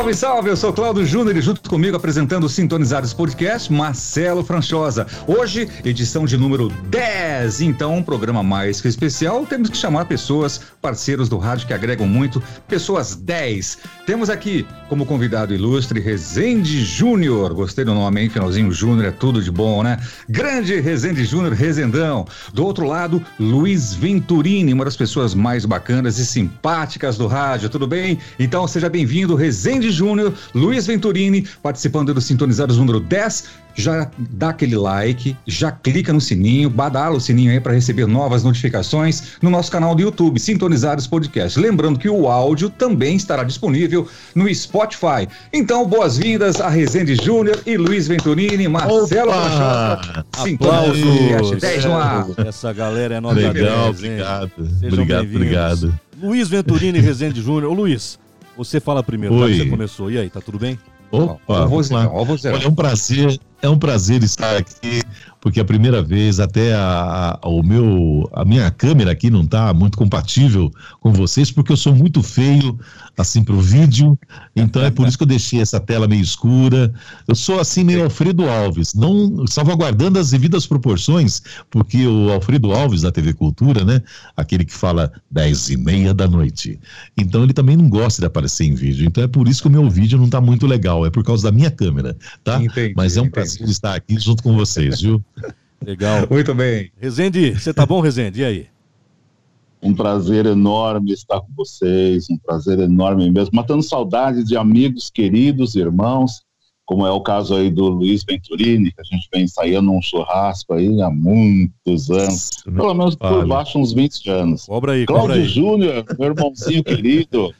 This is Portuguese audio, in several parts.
Salve, salve! Eu sou Cláudio Júnior e junto comigo apresentando o Sintonizados Podcast, Marcelo Franchosa. Hoje, edição de número 10. Então, um programa mais que especial. Temos que chamar pessoas, parceiros do rádio que agregam muito, pessoas 10. Temos aqui como convidado ilustre Rezende Júnior. Gostei do nome, hein? Finalzinho Júnior é tudo de bom, né? Grande Rezende Júnior, Rezendão. Do outro lado, Luiz Venturini, uma das pessoas mais bacanas e simpáticas do rádio. Tudo bem? Então, seja bem-vindo, Rezende Júnior, Luiz Venturini, participando do Sintonizados número 10 já dá aquele like, já clica no sininho, badala o sininho aí para receber novas notificações no nosso canal do YouTube, Sintonizados Podcast. Lembrando que o áudio também estará disponível no Spotify. Então, boas-vindas a Rezende Júnior e Luiz Venturini, Marcelo Machado. Aplausos! 10 no ar. Essa galera é nota Legal, 10, obrigado. Sejam obrigado, obrigado. Luiz Venturini e Rezende Júnior. Ô Luiz, você fala primeiro, Oi. tá? Você começou. E aí, tá tudo bem? Opa, ó, ó, Olha, é um prazer, é um prazer estar aqui porque a primeira vez até a, a, o meu, a minha câmera aqui não está muito compatível com vocês, porque eu sou muito feio assim para o vídeo, então é por isso que eu deixei essa tela meio escura. Eu sou assim meio Alfredo Alves, não salvaguardando as devidas proporções, porque o Alfredo Alves da TV Cultura, né, aquele que fala dez e meia da noite, então ele também não gosta de aparecer em vídeo, então é por isso que o meu vídeo não está muito legal, é por causa da minha câmera, tá? Entendi, Mas é um entendi. prazer estar aqui junto com vocês, viu? Legal. Muito bem. Rezende, você tá bom, Rezende? E aí? Um prazer enorme estar com vocês, um prazer enorme mesmo. Matando saudades de amigos, queridos, irmãos, como é o caso aí do Luiz Venturini, que a gente vem ensaiando um churrasco aí há muitos anos, pelo menos por baixo uns 20 anos. Cobra aí, Cláudio cobra aí. Júnior, meu irmãozinho querido,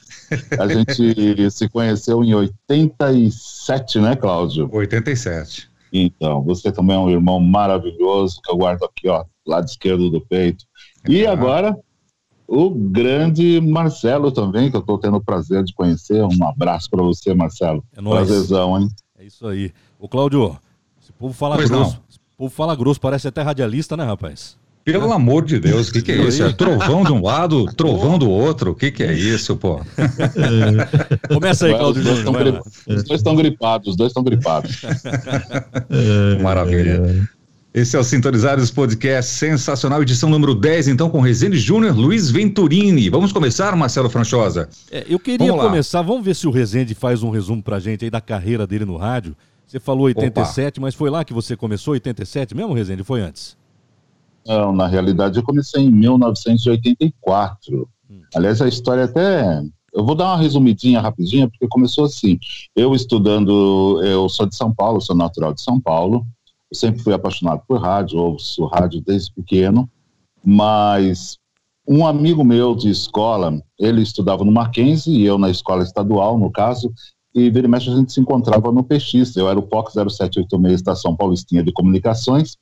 a gente se conheceu em 87, né, Cláudio? 87. Então, você também é um irmão maravilhoso, que eu guardo aqui, ó, lado esquerdo do peito. E agora, o grande Marcelo também, que eu estou tendo o prazer de conhecer. Um abraço para você, Marcelo. É nóis. Prazerzão, hein? É isso aí. Ô, Cláudio, esse povo fala pois grosso. Não. Esse povo fala grosso, parece até radialista, né, rapaz? Pelo amor de Deus, o que, que é isso? É trovão de um lado, trovão do outro. O que, que é isso, pô? Começa aí, Claudio Júnior. Os dois estão gripados, os dois estão gripados. Maravilha. Esse é o Sintonizados Podcast sensacional, edição número 10, então, com Rezende Júnior, Luiz Venturini. Vamos começar, Marcelo Franchosa? É, eu queria vamos começar, vamos ver se o Rezende faz um resumo pra gente aí da carreira dele no rádio. Você falou 87, Opa. mas foi lá que você começou, 87 mesmo, Rezende? Foi antes? Não, na realidade eu comecei em 1984. Hum. Aliás, a história até. Eu vou dar uma resumidinha rapidinha, porque começou assim. Eu estudando, eu sou de São Paulo, sou natural de São Paulo. Eu sempre fui apaixonado por rádio, ouço rádio desde pequeno, mas um amigo meu de escola, ele estudava no Mackenzie e eu na escola estadual, no caso, e vira e mexe a gente se encontrava no PX. Eu era o POC 0786 Estação Paulistinha de Comunicações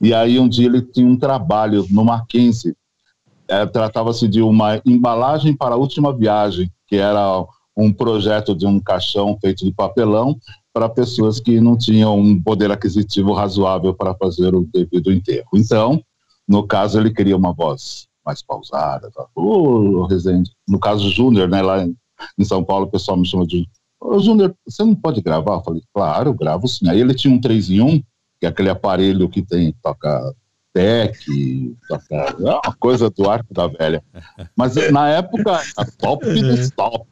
e aí um dia ele tinha um trabalho no Mackenzie, é, tratava-se de uma embalagem para a última viagem, que era um projeto de um caixão feito de papelão para pessoas que não tinham um poder aquisitivo razoável para fazer o devido enterro. Então, no caso, ele queria uma voz mais pausada. Tá? No caso Júnior, né, lá em São Paulo, o pessoal me chama de Ô, Júnior, você não pode gravar? Eu falei, claro, gravo sim. Aí ele tinha um 3 em 1, que é aquele aparelho que tem, toca tech, toca, é uma coisa do arco da velha. Mas na época, a top do stop.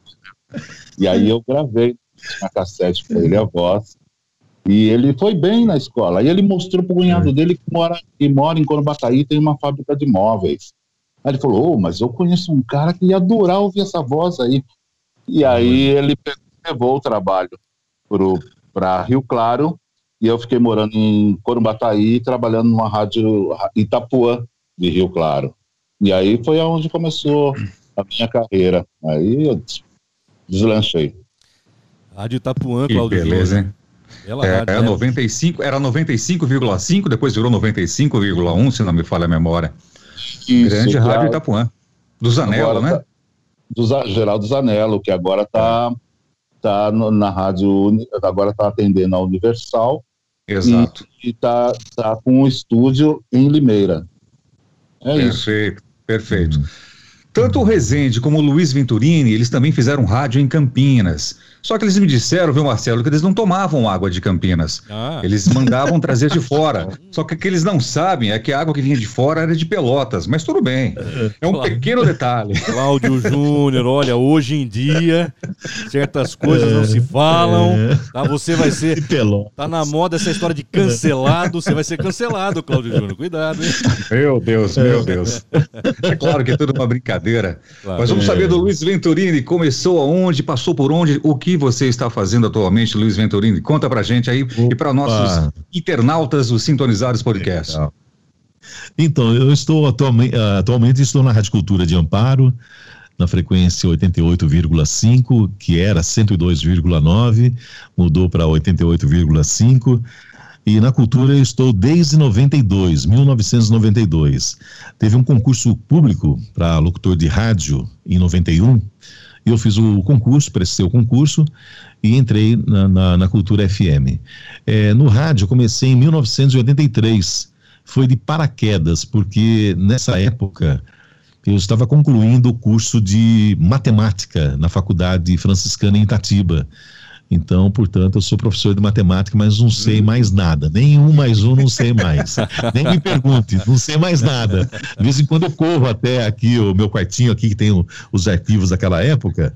E aí eu gravei na cassete para ele a voz. E ele foi bem na escola. Aí ele mostrou pro cunhado é. dele que mora, que mora em Corubataí, tem uma fábrica de móveis. Aí ele falou, oh, mas eu conheço um cara que ia adorar ouvir essa voz aí. E aí ele levou o trabalho para Rio Claro e eu fiquei morando em Corumbataí, trabalhando numa rádio Itapuã de Rio Claro. E aí foi aonde começou a minha carreira. Aí eu deslanchei. Rádio Itapuã, Claudio. beleza, hein? Ela é, rádio, é 95, era 95,5, depois virou 95,1, se não me falha a memória. Isso, Grande Rádio Itapuã. Do Zanello, né? Tá, do Geraldo Zanello, que agora está tá na rádio, agora está atendendo a Universal Exato. E está tá com um estúdio em Limeira. É perfeito, isso. perfeito. Tanto o Rezende como o Luiz Venturini, eles também fizeram rádio em Campinas. Só que eles me disseram, viu, Marcelo, que eles não tomavam água de Campinas. Ah. Eles mandavam trazer de fora. Só que o que eles não sabem é que a água que vinha de fora era de Pelotas, mas tudo bem. É um pequeno detalhe. Cláudio Júnior, olha, hoje em dia certas coisas não se falam. Tá? Você vai ser. Tá na moda essa história de cancelado, você vai ser cancelado, Cláudio Júnior. Cuidado, hein? Meu Deus, meu Deus. É claro que é tudo uma brincadeira. Claro. Mas vamos saber do Luiz Venturini. Começou aonde, passou por onde, o que você está fazendo atualmente, Luiz Venturini? Conta pra gente aí Opa. e para nossos internautas do Sintonizados Podcast. Legal. Então, eu estou atualmente, atualmente estou na Rádio Cultura de Amparo, na frequência 88,5, que era 102,9, mudou para 88,5. E na cultura eu estou desde 92, 1992. Teve um concurso público para locutor de rádio em 91. Eu fiz o concurso, prestei o concurso e entrei na, na, na Cultura FM. É, no rádio comecei em 1983. Foi de paraquedas, porque nessa época eu estava concluindo o curso de matemática na Faculdade Franciscana em Itatiba. Então, portanto, eu sou professor de matemática, mas não sei mais nada. Nenhum mais um não sei mais. Nem me pergunte, não sei mais nada. De vez em quando eu corro até aqui, o meu quartinho aqui, que tem o, os arquivos daquela época.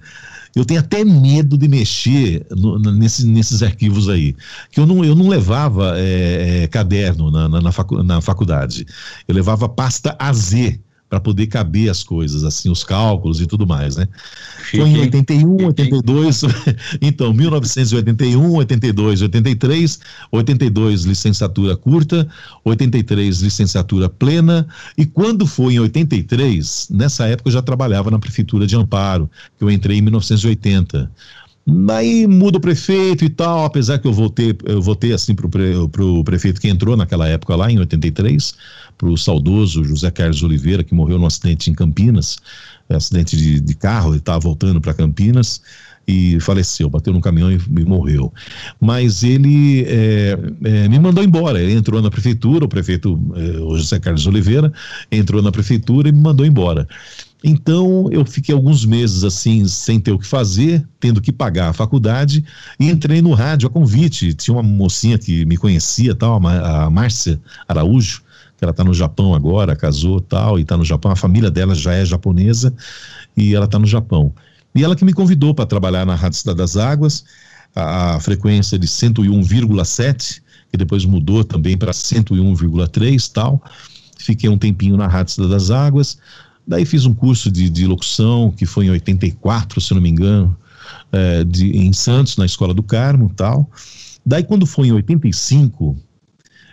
Eu tenho até medo de mexer no, nesse, nesses arquivos aí. Que eu não, eu não levava é, é, caderno na, na, na, facu, na faculdade. Eu levava pasta AZ para poder caber as coisas, assim, os cálculos e tudo mais, né? Foi em 81, 82, então, 1981, 82, 83, 82 licenciatura curta, 83 licenciatura plena, e quando foi em 83, nessa época eu já trabalhava na prefeitura de Amparo, que eu entrei em 1980. Daí muda o prefeito e tal, apesar que eu votei, eu votei assim pro, pre, pro prefeito que entrou naquela época lá, em 83, pro saudoso José Carlos Oliveira, que morreu num acidente em Campinas, é, acidente de, de carro, ele estava voltando para Campinas e faleceu, bateu no caminhão e, e morreu. Mas ele é, é, me mandou embora, ele entrou na prefeitura, o prefeito, é, o José Carlos Oliveira, entrou na prefeitura e me mandou embora. Então eu fiquei alguns meses assim, sem ter o que fazer, tendo que pagar a faculdade, e entrei no rádio a convite. Tinha uma mocinha que me conhecia, tal, a Márcia Araújo, que ela está no Japão agora, casou tal, e está no Japão. A família dela já é japonesa e ela está no Japão. E ela que me convidou para trabalhar na Rádio Cidade das Águas, a, a frequência de 101,7, que depois mudou também para 101,3 tal. Fiquei um tempinho na Rádio Cidade das Águas Daí fiz um curso de, de locução, que foi em 84, se não me engano, é, de, em Santos, na Escola do Carmo tal. Daí, quando foi em 85,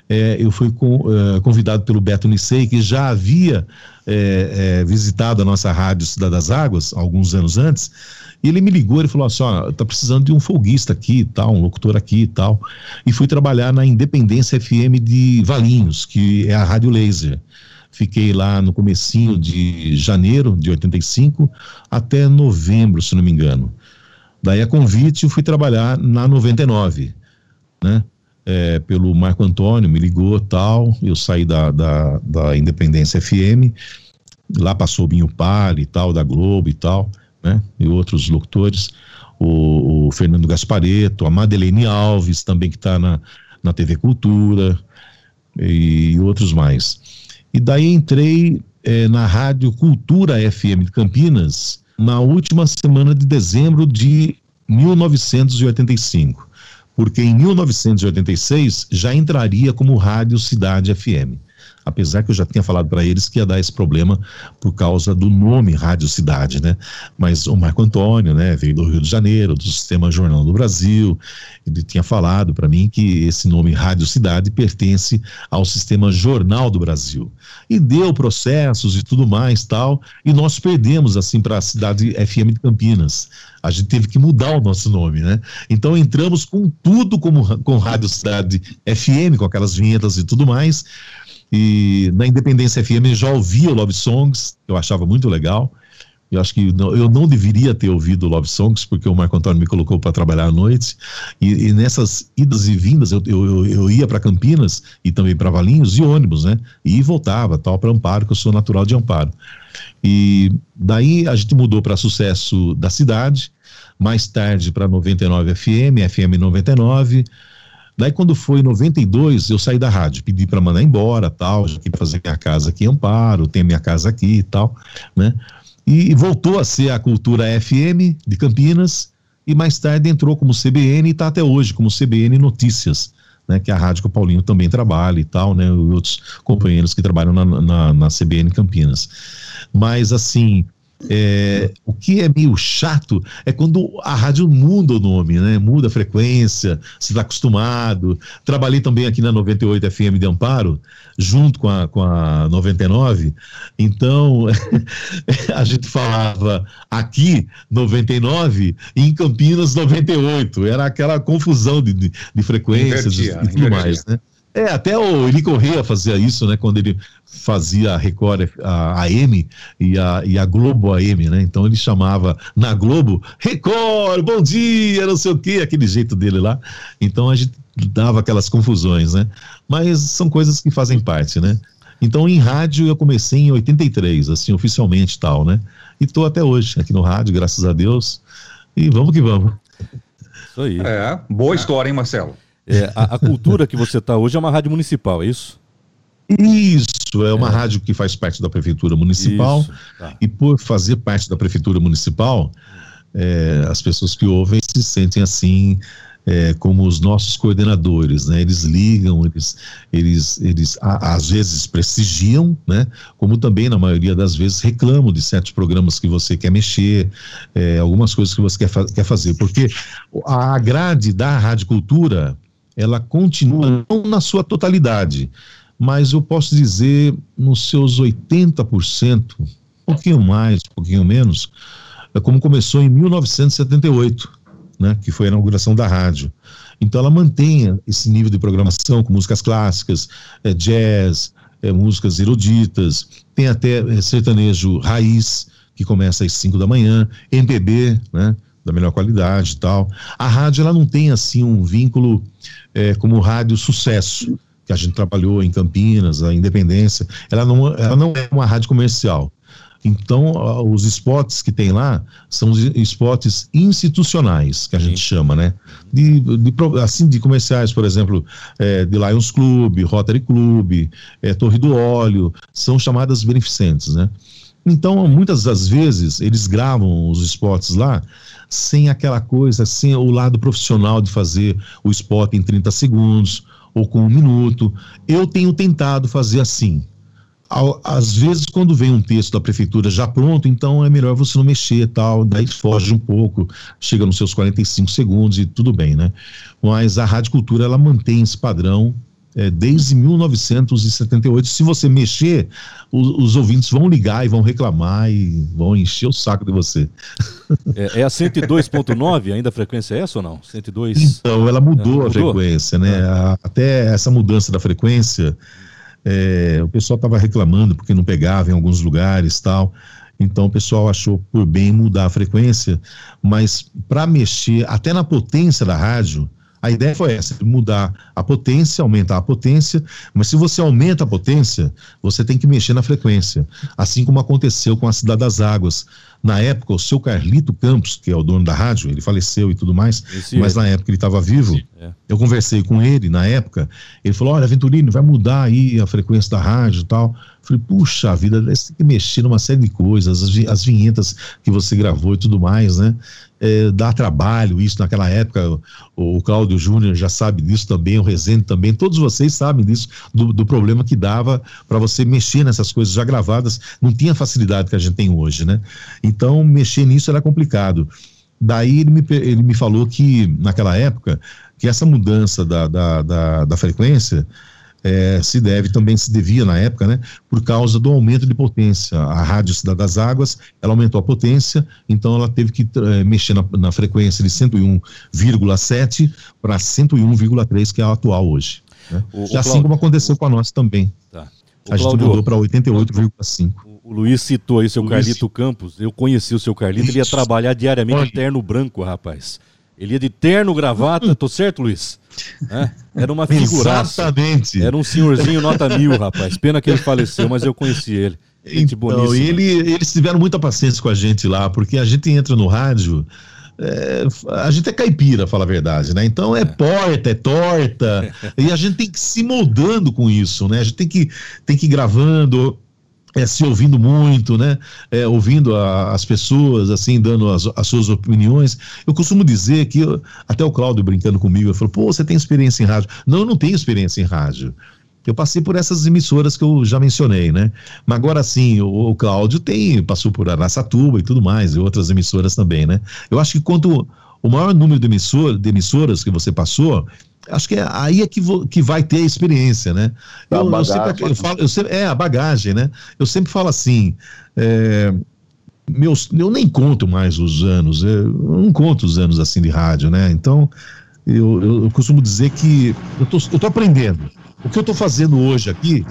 é, eu fui com, é, convidado pelo Beto Nissei, que já havia é, é, visitado a nossa rádio Cidade das Águas, alguns anos antes, e ele me ligou e falou assim, ó, tá precisando de um folguista aqui e tal, um locutor aqui e tal, e fui trabalhar na Independência FM de Valinhos, que é a Rádio Laser. Fiquei lá no comecinho de janeiro de 85 até novembro, se não me engano. Daí a convite eu fui trabalhar na 99, né? É, pelo Marco Antônio, me ligou tal, eu saí da, da, da Independência FM, lá passou o Binho Pali e tal, da Globo e tal, né? E outros locutores, o, o Fernando Gaspareto, a Madeleine Alves, também que está na, na TV Cultura, e outros mais. E daí entrei é, na Rádio Cultura FM de Campinas na última semana de dezembro de 1985, porque em 1986 já entraria como Rádio Cidade FM apesar que eu já tinha falado para eles que ia dar esse problema por causa do nome Rádio Cidade, né? Mas o Marco Antônio, né, veio do Rio de Janeiro, do Sistema Jornal do Brasil, ele tinha falado para mim que esse nome Rádio Cidade pertence ao Sistema Jornal do Brasil. E deu processos e tudo mais, tal, e nós perdemos assim para a cidade FM de Campinas. A gente teve que mudar o nosso nome, né? Então entramos com tudo como com Rádio Cidade FM, com aquelas vinhetas e tudo mais. E na Independência FM já ouvia Love Songs, eu achava muito legal. Eu acho que não, eu não deveria ter ouvido Love Songs, porque o Marco Antônio me colocou para trabalhar à noite. E, e, nessas idas e vindas, eu, eu, eu ia para Campinas e também para Valinhos, e ônibus, né? E voltava, tal, para Amparo, que eu sou natural de Amparo. E daí a gente mudou para Sucesso da Cidade. mais tarde para 99 FM, FM 99. Daí quando foi em 92, eu saí da rádio, pedi para mandar embora, tal, já queria fazer minha casa aqui em Amparo, tenho minha casa aqui e tal, né? E, e voltou a ser a Cultura FM de Campinas e mais tarde entrou como CBN e está até hoje como CBN Notícias né, que é a rádio que o Paulinho também trabalha e tal, né, e outros companheiros que trabalham na, na, na CBN Campinas. Mas, assim, é, o que é meio chato é quando a rádio muda o nome, né? Muda a frequência, você está acostumado. Trabalhei também aqui na 98 FM de Amparo, junto com a, com a 99. Então, a gente falava aqui 99 e em Campinas 98. Era aquela confusão de, de, de frequências e tudo invertia. mais, né? É, até o Eli Correia fazia isso, né? Quando ele fazia a Record a AM e a, e a Globo AM, né? Então ele chamava na Globo Record, bom dia, não sei o quê, aquele jeito dele lá. Então a gente dava aquelas confusões, né? Mas são coisas que fazem parte, né? Então em rádio eu comecei em 83, assim, oficialmente tal, né? E tô até hoje aqui no rádio, graças a Deus. E vamos que vamos. Isso aí. É, boa história, hein, Marcelo? É, a, a, cultura que você está hoje é uma rádio municipal, é isso? Isso, é uma é. rádio que faz parte da prefeitura municipal. Isso, tá. E por fazer parte da prefeitura municipal, é, as pessoas que ouvem se sentem assim. É, como os nossos coordenadores, né? Eles ligam, eles, eles, eles a, às vezes prestigiam, né? Como também na maioria das vezes reclamam de certos programas que você quer mexer, é, algumas coisas que você quer, fa quer fazer, porque a grade da Rádio Cultura ela continua não na sua totalidade, mas eu posso dizer nos seus 80%, um pouquinho mais, um pouquinho menos, é como começou em 1978, né, que foi a inauguração da rádio. Então ela mantém esse nível de programação com músicas clássicas, é, jazz, é, músicas eruditas, tem até é, sertanejo raiz, que começa às 5 da manhã, MPB, né, da melhor qualidade e tal. A rádio ela não tem assim um vínculo é, como rádio sucesso que a gente trabalhou em Campinas, a Independência. Ela não, ela não é uma rádio comercial. Então, os spots que tem lá são os spots institucionais, que a gente chama, né? De, de, assim, de comerciais, por exemplo, é, de Lions Club, Rotary Club, é, Torre do Óleo, são chamadas beneficentes, né? Então, muitas das vezes, eles gravam os spots lá sem aquela coisa, sem o lado profissional de fazer o spot em 30 segundos ou com um minuto. Eu tenho tentado fazer assim. Às vezes, quando vem um texto da prefeitura já pronto, então é melhor você não mexer tal, daí foge um pouco, chega nos seus 45 segundos e tudo bem, né? Mas a Rádio Cultura, ela mantém esse padrão é, desde 1978. Se você mexer, os, os, ouvintes vão ligar e vão reclamar e vão encher o saco de você. É, é a 102.9 ainda a frequência é essa ou não? 102? Então, ela mudou, é, mudou? a frequência, né? Ah. até essa mudança da frequência, é, o pessoal estava reclamando porque não pegava em alguns lugares tal. Então o pessoal achou por bem mudar a frequência, mas para mexer até na potência da rádio, a ideia foi essa, mudar a potência, aumentar a potência, mas se você aumenta a potência, você tem que mexer na frequência. Assim como aconteceu com a Cidade das Águas. Na época, o seu Carlito Campos, que é o dono da rádio, ele faleceu e tudo mais, Esse mas é. na época ele estava vivo. É. Eu conversei com ele na época, ele falou: Olha, Venturino, vai mudar aí a frequência da rádio e tal. Eu falei, puxa vida, você tem que mexer numa série de coisas, as, as vinhetas que você gravou e tudo mais, né? é, dá trabalho isso naquela época. O, o Cláudio Júnior já sabe disso também, o Rezende também, todos vocês sabem disso, do, do problema que dava para você mexer nessas coisas já gravadas, não tinha facilidade que a gente tem hoje, né? Então, mexer nisso era complicado. Daí ele me, ele me falou que, naquela época, que essa mudança da, da, da, da frequência é, se deve, também se devia na época, né, por causa do aumento de potência. A Rádio Cidade das Águas, ela aumentou a potência, então ela teve que é, mexer na, na, frequência de 101,7 para 101,3, que é a atual hoje. Né? O, o assim como aconteceu com a nossa também. Tá. A gente mudou para 88,5. Luiz citou aí o seu Luiz... Carlito Campos. Eu conheci o seu Carlito, ele ia trabalhar diariamente Olha. em terno branco, rapaz. Ele ia de terno, gravata, tô certo, Luiz? É, era uma figuraça. Exatamente. Era um senhorzinho nota mil, rapaz. Pena que ele faleceu, mas eu conheci ele. Gente então, ele, eles tiveram muita paciência com a gente lá, porque a gente entra no rádio é, a gente é caipira, fala a verdade, né? Então é, é. porta, é torta, e a gente tem que se moldando com isso, né? A gente tem que, tem que ir gravando, é, se ouvindo muito, né? É, ouvindo a, as pessoas, assim, dando as, as, suas opiniões. Eu costumo dizer que, eu, até o Cláudio brincando comigo, ele falou: pô, você tem experiência em rádio? Não, eu não tenho experiência em rádio. Eu passei por essas emissoras que eu já mencionei, né? Mas agora sim, o, o Cláudio tem, passou por Araçatuba e tudo mais, e outras emissoras também, né? Eu acho que quanto o maior número de, emissor, de emissoras que você passou, acho que é aí é que, vo, que vai ter a experiência, né? Eu, eu, sempre, eu falo, eu sempre, é a bagagem, né? Eu sempre falo assim, é, meus, eu nem conto mais os anos, eu não conto os anos assim de rádio, né? Então, eu, eu, eu costumo dizer que eu tô, eu tô aprendendo. O que eu estou fazendo hoje aqui.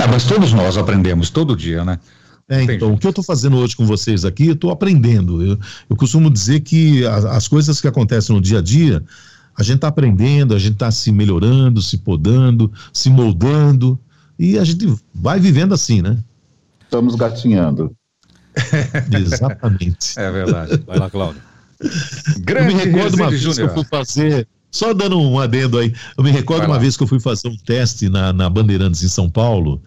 Ah, mas todos nós aprendemos todo dia, né? É, então, o que eu estou fazendo hoje com vocês aqui, eu estou aprendendo. Eu, eu, costumo dizer que as, as, coisas que acontecem no dia a dia, a gente está aprendendo, a gente está se melhorando, se podando, se moldando, e a gente vai vivendo assim, né? Estamos gatinhando. Exatamente. É verdade. Vai lá, Cláudio. Grande eu me recordo uma vez que eu fui fazer só dando um adendo aí, eu me recordo uma vez que eu fui fazer um teste na, na Bandeirantes em São Paulo.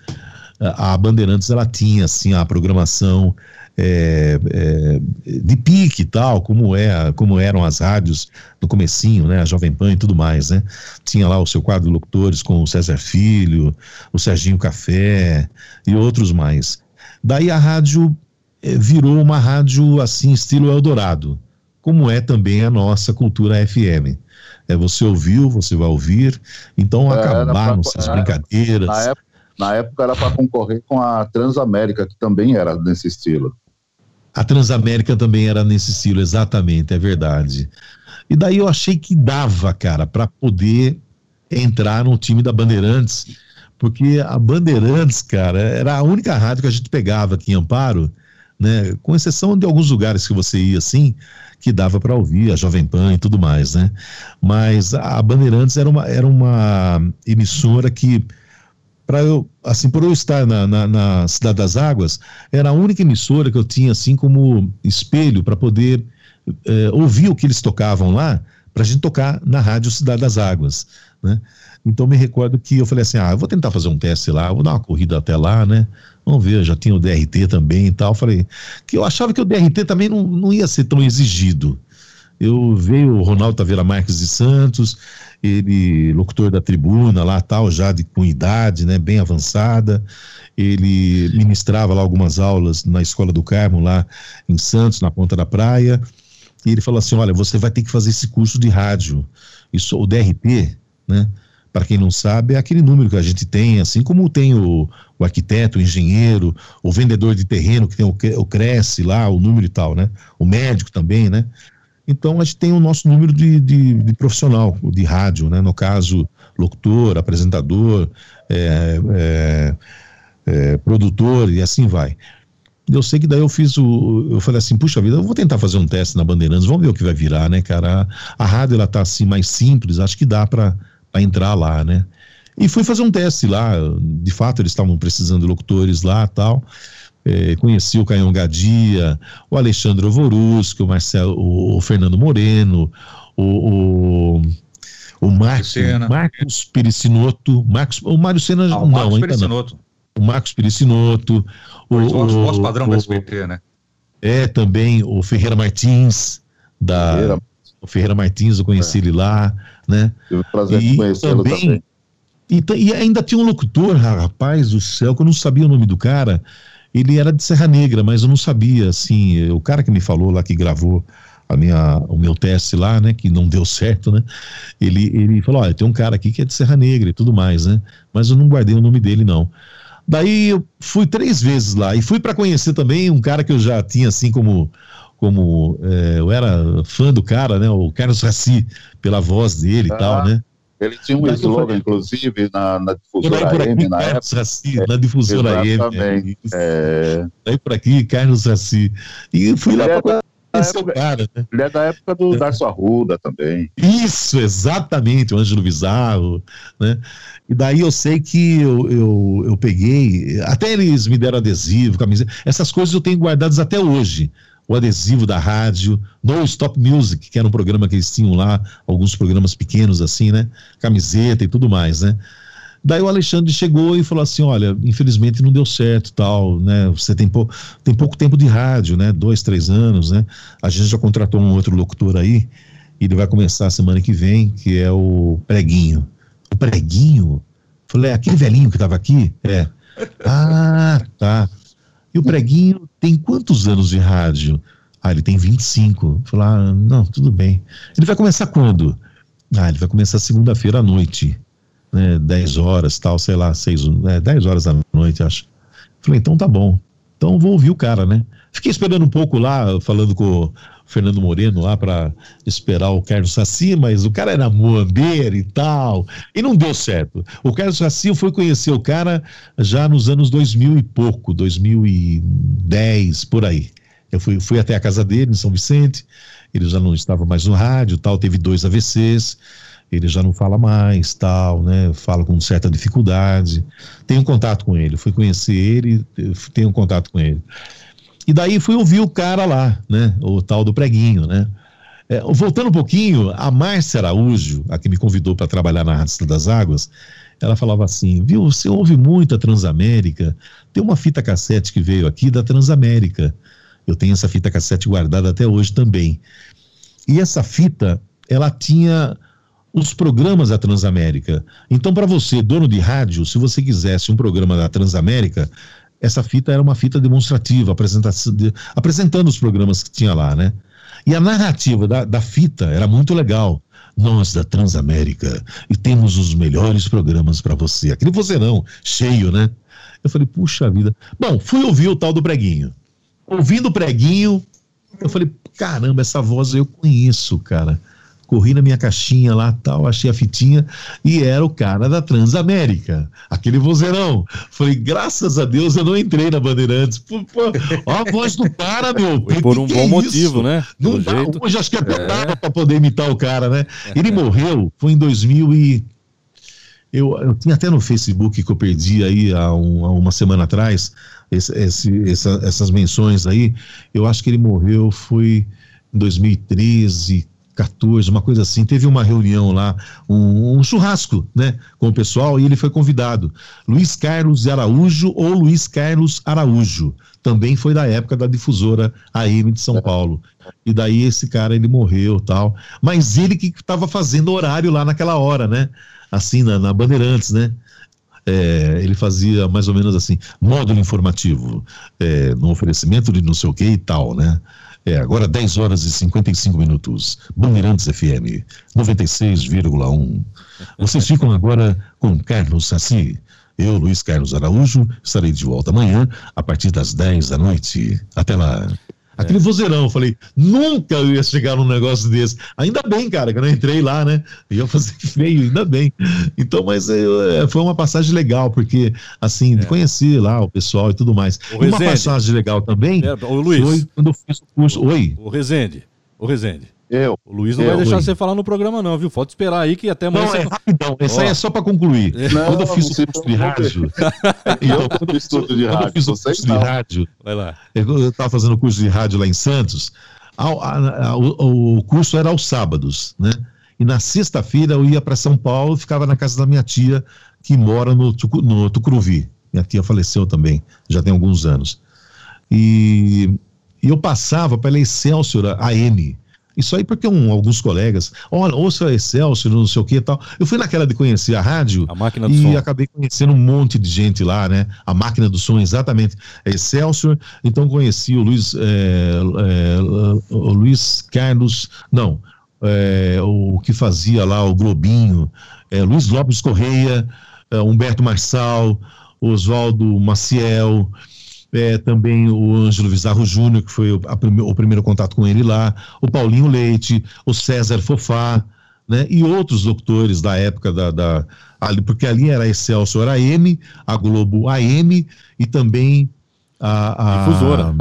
A, Bandeirantes ela tinha assim a programação é, é, de pique e tal, como é, como eram as rádios no comecinho, né, a Jovem Pan e tudo mais, né? Tinha lá o seu quadro de locutores com o César Filho, o Serginho Café e outros mais. Daí a rádio é, virou uma rádio assim estilo Eldorado, como é também a nossa cultura FM. É, você ouviu, você vai ouvir. Então é, acabaram essas brincadeiras. Na época, na época era para concorrer com a Transamérica, que também era nesse estilo. A Transamérica também era nesse estilo, exatamente, é verdade. E daí eu achei que dava, cara, para poder entrar no time da Bandeirantes, porque a Bandeirantes, cara, era a única rádio que a gente pegava aqui em Amparo, né? Com exceção de alguns lugares que você ia assim, que dava para ouvir, a Jovem Pan e tudo mais, né? Mas a Bandeirantes era uma, era uma emissora que, para eu, assim, por eu estar na, na, na, Cidade das Águas, era a única emissora que eu tinha, assim, como espelho para poder é, ouvir o que eles tocavam lá, para a gente tocar na Rádio Cidade das Águas, né? Então me recordo que eu falei assim, ah, eu vou tentar fazer um teste lá, vou dar uma corrida até lá, né? Vamos ver, já tinha o DRT também e tal. Falei que eu achava que o DRT também não, não ia ser tão exigido. Eu veio o Ronaldo Taveira Marques de Santos, ele locutor da tribuna lá tal, já de com idade, né, bem avançada. Ele ministrava lá algumas aulas na Escola do Carmo lá em Santos, na Ponta da Praia. E ele falou assim: "Olha, você vai ter que fazer esse curso de rádio. Isso o DRT, né? para quem não sabe, é aquele número que a gente tem, assim como tem o, o arquiteto, o engenheiro, o vendedor de terreno, que tem o, o Cresce lá, o número e tal, né? O médico também, né? Então a gente tem o nosso número de, de, de profissional, de rádio, né? No caso, locutor, apresentador, é, é, é, produtor e assim vai. Eu sei que daí eu fiz o. Eu falei assim, puxa vida, eu vou tentar fazer um teste na Bandeirantes, vamos ver o que vai virar, né, cara? A, a rádio ela tá assim mais simples, acho que dá para entrar lá, né? E fui fazer um teste lá, de fato eles estavam precisando de locutores lá tal. É, conheci o Caião Gadia, o Alexandre Ovorusco, o Marcelo, o, o Fernando Moreno, o, o, o Marcos, Marcos Pericinoto, Marcos, o Mário Sena ah, o não, ainda não. O Marcos Pericinoto, o, o, o padrão o, da SBT, né? É, também o Ferreira Martins, da, Ferreira o Ferreira Martins, eu conheci é. ele lá, né? Tive o prazer e de conhecê-lo também. E, e, ainda tinha um locutor, rapaz do céu, que eu não sabia o nome do cara. Ele era de Serra Negra, mas eu não sabia, assim, o cara que me falou lá, que gravou a minha, o meu teste lá, né, que não deu certo, né, ele, ele falou, olha, tem um cara aqui que é de Serra Negra e tudo mais, né, mas eu não guardei o nome dele, não. Daí eu fui três vezes lá e fui para conhecer também um cara que eu já tinha, assim, como como é, eu era fã do cara, né? O Carlos Raci, pela voz dele e tal, né? Ele tinha um slogan, inclusive, na, na difusora por AM, na Carlos Raci, é, na difusora AM. É. Daí por aqui, Carlos Raci. E fui ele lá é para conhecer o cara, né? Ele é da época do é. Darcio Arruda também. Isso, exatamente, o Ângelo Bizarro, né? E daí eu sei que eu, eu, eu peguei, até eles me deram adesivo, camiseta, essas coisas eu tenho guardadas até hoje o adesivo da rádio, No Stop Music, que era um programa que eles tinham lá, alguns programas pequenos assim, né? Camiseta e tudo mais, né? Daí o Alexandre chegou e falou assim: olha, infelizmente não deu certo, tal, né? Você tem, pou, tem pouco tempo de rádio, né? Dois, três anos, né? A gente já contratou um outro locutor aí, e ele vai começar semana que vem, que é o Preguinho. O Preguinho? Falei, é aquele velhinho que estava aqui? É. Ah, tá. E o Preguinho tem quantos anos de rádio? Ah, ele tem 25. Falei, ah, não, tudo bem. Ele vai começar quando? Ah, ele vai começar segunda-feira à noite né, 10 horas, tal, sei lá, 6, é, 10 horas da noite, acho. Falei, então tá bom. Então vou ouvir o cara, né? Fiquei esperando um pouco lá, falando com Fernando Moreno lá para esperar o Carlos Saci, mas o cara era moambeiro e tal, e não deu certo. O Carlos Saci fui conhecer o cara já nos anos 2000 e pouco, 2010, por aí. Eu fui, fui até a casa dele, em São Vicente, ele já não estava mais no rádio tal, teve dois AVCs, ele já não fala mais, tal, né? Fala com certa dificuldade. Tenho contato com ele, fui conhecer ele, tenho contato com ele. E daí fui ouvir o cara lá, né? O tal do preguinho, né? É, voltando um pouquinho, a Márcia Araújo, a que me convidou para trabalhar na Rádio das Águas, ela falava assim: viu, você ouve muito a Transamérica, tem uma fita cassete que veio aqui da Transamérica. Eu tenho essa fita cassete guardada até hoje também. E essa fita, ela tinha os programas da Transamérica. Então, para você, dono de rádio, se você quisesse um programa da Transamérica, essa fita era uma fita demonstrativa, de, apresentando os programas que tinha lá, né? E a narrativa da, da fita era muito legal. Nós da Transamérica e temos os melhores programas para você. Aquele vozeirão cheio, né? Eu falei, puxa vida. Bom, fui ouvir o tal do preguinho. Ouvindo o preguinho, eu falei, caramba, essa voz eu conheço, cara corri na minha caixinha lá, tal, achei a fitinha e era o cara da Transamérica, aquele vozeirão. Falei, graças a Deus eu não entrei na Bandeirantes. Pô, pô, ó a voz do cara, meu. Foi por um bom é motivo, né? Não dá, hoje acho que até é. dava pra poder imitar o cara, né? Ele morreu, foi em 2000 e... Eu, eu tinha até no Facebook que eu perdi aí há, um, há uma semana atrás, esse, esse, essa, essas menções aí. Eu acho que ele morreu, foi em 2013, 14, uma coisa assim. Teve uma reunião lá, um, um, churrasco, né, com o pessoal e ele foi convidado. Luiz Carlos Araújo ou Luiz Carlos Araújo. Também foi da época da difusora AM de São. Paulo. E daí esse cara ele morreu tal. Mas ele que estava fazendo horário lá naquela hora, né? Assim, na, na Bandeirantes, né? É, ele fazia mais ou menos assim, módulo informativo, é, no oferecimento de não sei o que e tal, né? É, agora 10 horas e 55 minutos. Bandeirantes FM 96,1. Vocês ficam agora com Carlos Saci. Eu, Luiz Carlos Araújo, estarei de volta amanhã a partir das 10 da noite. Até lá. Aquele é. vozeirão, eu falei, nunca eu ia chegar num negócio desse. Ainda bem, cara, que eu não entrei lá, né? Ia fazer feio, ainda bem. Então, mas é, foi uma passagem legal, porque, assim, é. conhecer lá o pessoal e tudo mais. O uma passagem legal também é, o Luiz, foi quando eu fiz o curso. Oi. O Rezende. O Rezende. Eu. O Luiz não eu, vai deixar Luiz. você falar no programa, não, viu? Pode esperar aí que até amanhã. Não, você... é rapidão. Esse aí é só para concluir. Não, quando eu fiz o curso de rádio. eu, quando, fiz o de rádio. eu fiz o curso de rádio. Vai lá. Eu estava fazendo o curso de rádio lá em Santos. A, a, a, o, o curso era aos sábados, né? E na sexta-feira eu ia para São Paulo, ficava na casa da minha tia, que mora no, no Tucuruvi. Minha tia faleceu também, já tem alguns anos. E, e eu passava pela Excelsior AM, isso aí porque um, alguns colegas, olha, ouça Excelsior, não sei o que e tal. Eu fui naquela de conhecer a rádio a máquina do e som. acabei conhecendo um monte de gente lá, né? A máquina do som, exatamente. Excelsior, então conheci o Luiz, é, é, o Luiz Carlos, não, é, o que fazia lá o Globinho, é, Luiz Lopes Correia, é, Humberto Marçal, Oswaldo Maciel, é, também o Ângelo Vizarro Júnior, que foi o, o, primeiro contato com ele lá, o Paulinho Leite, o César Fofá, né, e outros doutores da época da, da ali, porque ali era a Excelsior AM, a Globo AM e também a, a, Difusora.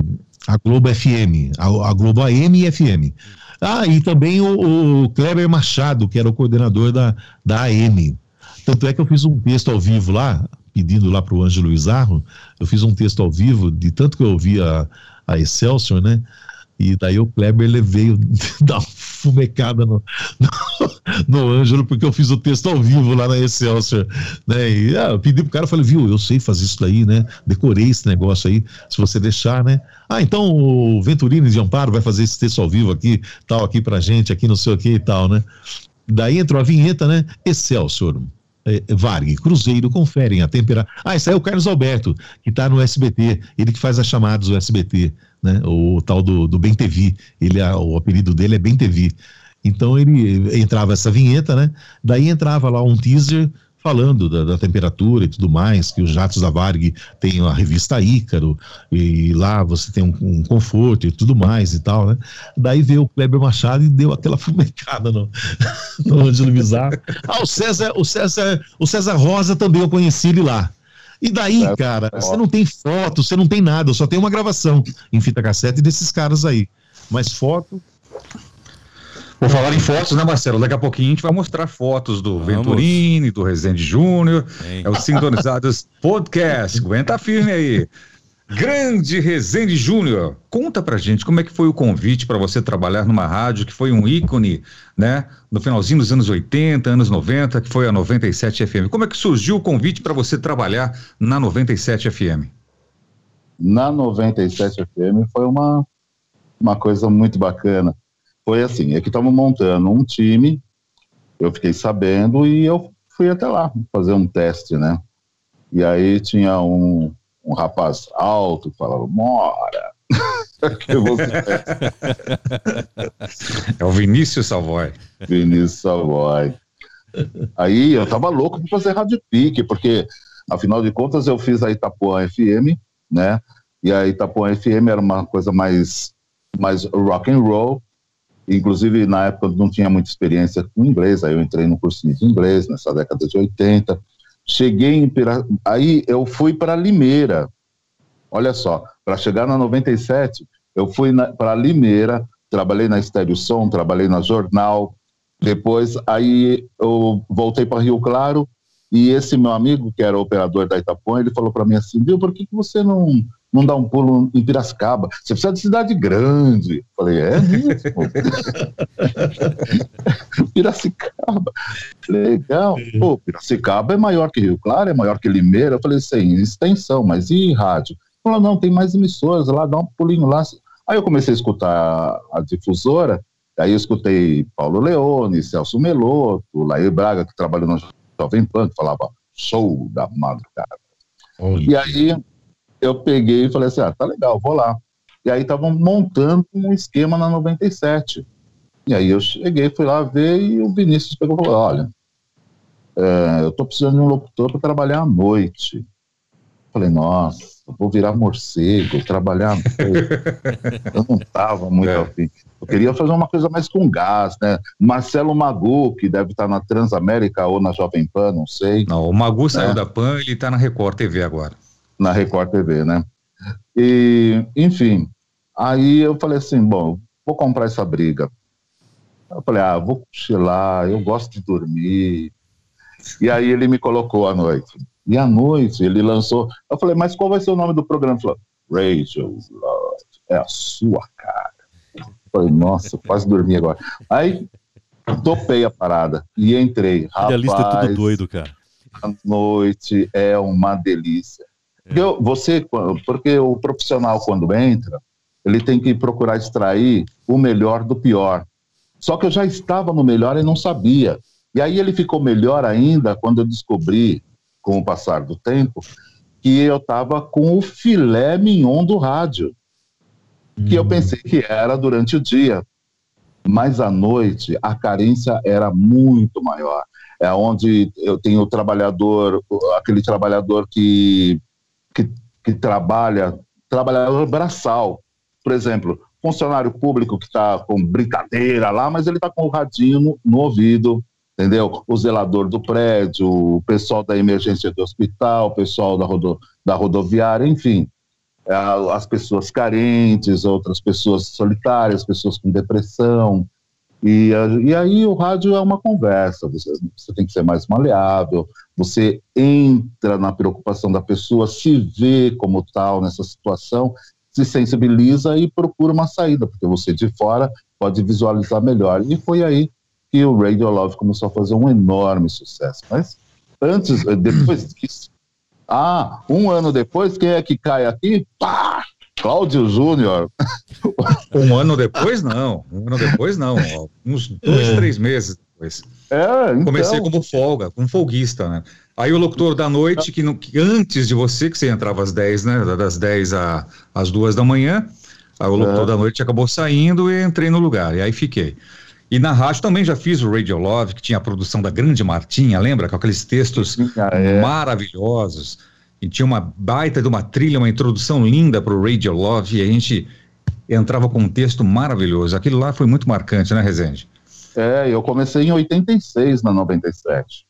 a Globo FM, a, a, Globo AM e FM. Ah, e também o, o Kleber Machado, que era o coordenador da, da AM. Tanto é que eu fiz um texto ao vivo lá, pedindo lá para o Ângelo Izarro, eu fiz um texto ao vivo, de tanto que eu ouvi a, a Excelsior, né? E daí o Kleber ele veio dar uma fumecada no, no, no Ângelo, porque eu fiz o texto ao vivo lá na Excelsior, né? E ah, eu pedi pro cara, falei, viu, eu sei fazer isso daí, né? Decorei esse negócio aí, se você deixar, né? Ah, então o Venturini de Amparo vai fazer esse texto ao vivo aqui, tal, aqui pra gente, aqui não sei o que e tal, né? Daí entrou a vinheta, né? Excelsior. É, Varg, Cruzeiro, conferem a temperatura. Ah, esse aí é o Carlos Alberto, que está no SBT, ele que faz as chamadas do SBT, né? O tal do, do Bem TV. Ele, o apelido dele é Bem TV. Então ele entrava essa vinheta, né? Daí entrava lá um teaser falando da, da, temperatura e tudo mais, que os jatos da Varg tem a revista Ícaro, e lá você tem um, um, conforto e tudo mais e tal, né? Daí veio o Kleber Machado e deu aquela fumecada no, no Ângelo Bizarro. Ah, o César, o César, o César Rosa também eu conheci ele lá. E daí, cara, você não tem foto, você não tem nada, só tem uma gravação em fita cassete desses caras aí. Mas foto, Vou falar em fotos, né, Marcelo? Daqui a pouquinho a gente vai mostrar fotos do Vamos. Venturini, do Rezende Júnior. É o Sintonizados Podcast. Aguenta firme aí. Grande Rezende Júnior, conta pra gente como é que foi o convite para você trabalhar numa rádio que foi um ícone, né, no finalzinho dos anos 80, anos 90, que foi a 97 FM. Como é que surgiu o convite para você trabalhar na 97 FM? Na 97 FM foi uma, uma coisa muito bacana foi assim, é que estavam montando um time, eu fiquei sabendo e eu fui até lá fazer um teste, né? E aí tinha um, um rapaz alto que falava, mora! é o Vinícius Savoy. Vinícius Savoy. Aí eu tava louco para fazer rádio pique, porque afinal de contas eu fiz a Itapuã FM, né? E a Itapuã FM era uma coisa mais mais rock and roll Inclusive, na época não tinha muita experiência com inglês, aí eu entrei no cursinho de inglês, nessa década de 80. Cheguei em Pira... Aí eu fui para Limeira. Olha só, para chegar na 97, eu fui para Limeira, trabalhei na Estéreo Som, trabalhei na Jornal. Depois, aí eu voltei para Rio Claro e esse meu amigo, que era operador da Itapuã, ele falou para mim assim, viu, por que, que você não não dá um pulo em Piracicaba. Você precisa de cidade grande. Falei, é mesmo? Piracicaba. Legal. Pô, Piracicaba é maior que Rio Claro, é maior que Limeira. Eu falei, sim, extensão, mas e rádio? Falou, não, tem mais emissoras lá, dá um pulinho lá. Aí eu comecei a escutar a difusora, aí eu escutei Paulo Leone, Celso Meloto, Laí Braga, que trabalhou no Jovem Pan, que falava show da madrugada. E aí eu peguei e falei assim: ah, tá legal, vou lá. E aí estavam montando um esquema na 97. E aí eu cheguei, fui lá ver e o Vinícius pegou e falou: olha, é, eu tô precisando de um locutor para trabalhar à noite. Falei, nossa, vou virar morcego, trabalhar à noite. eu não tava muito é. afim. Eu queria fazer uma coisa mais com gás, né? Marcelo Magu, que deve estar na Transamérica ou na Jovem Pan, não sei. Não, o Magu saiu é. da Pan, ele está na Record TV agora na Record TV, né? E, enfim, aí eu falei assim, bom, vou comprar essa briga. Eu falei, ah, vou cochilar, eu gosto de dormir. E aí ele me colocou à noite. E à noite ele lançou. Eu falei, mas qual vai ser o nome do programa? Ele falou, Rachel Love, é a sua cara. Eu falei, nossa, quase dormi agora. Aí topei a parada e entrei. Rapaz, a lista é tudo doido, cara. A noite é uma delícia. Porque você, porque o profissional quando entra, ele tem que procurar extrair o melhor do pior. Só que eu já estava no melhor e não sabia. E aí ele ficou melhor ainda quando eu descobri, com o passar do tempo, que eu estava com o filé mignon do rádio. Que eu hum. pensei que era durante o dia. Mas à noite a carência era muito maior. É onde eu tenho o trabalhador, aquele trabalhador que que, que trabalha, trabalhador braçal. Por exemplo, funcionário público que está com brincadeira lá, mas ele está com o radinho no, no, ouvido, entendeu? O zelador do prédio, o pessoal da emergência do hospital, o pessoal da, rodo, da rodoviária, enfim. É, as pessoas carentes, outras pessoas solitárias, pessoas com depressão, e, e aí o rádio é uma conversa, você, você tem que ser mais maleável, você entra na preocupação da pessoa, se vê como tal nessa situação se sensibiliza e procura uma saída, porque você de fora pode visualizar melhor. E foi aí que o Radio Love começou a fazer um enorme sucesso. Mas antes, depois disso, ah, um ano depois, quem é que cai aqui? Pá! Cláudio Júnior. Um ano depois, não. Um ano depois, não. Uns dois, é. três meses depois. É, então... Comecei como folga, como folguista, né? Aí o locutor da noite, que, que, antes de você, que você entrava às 10, né? Das 10 às 2 da manhã, aí o locutor é. da noite acabou saindo e entrei no lugar. E aí fiquei. E na rádio também já fiz o Radio Love, que tinha a produção da Grande Martinha, lembra? Com aqueles textos ah, é. maravilhosos. E tinha uma baita de uma trilha, uma introdução linda para o Radio Love, e a gente entrava com um texto maravilhoso. Aquilo lá foi muito marcante, né, Rezende? É, eu comecei em 86 na 97.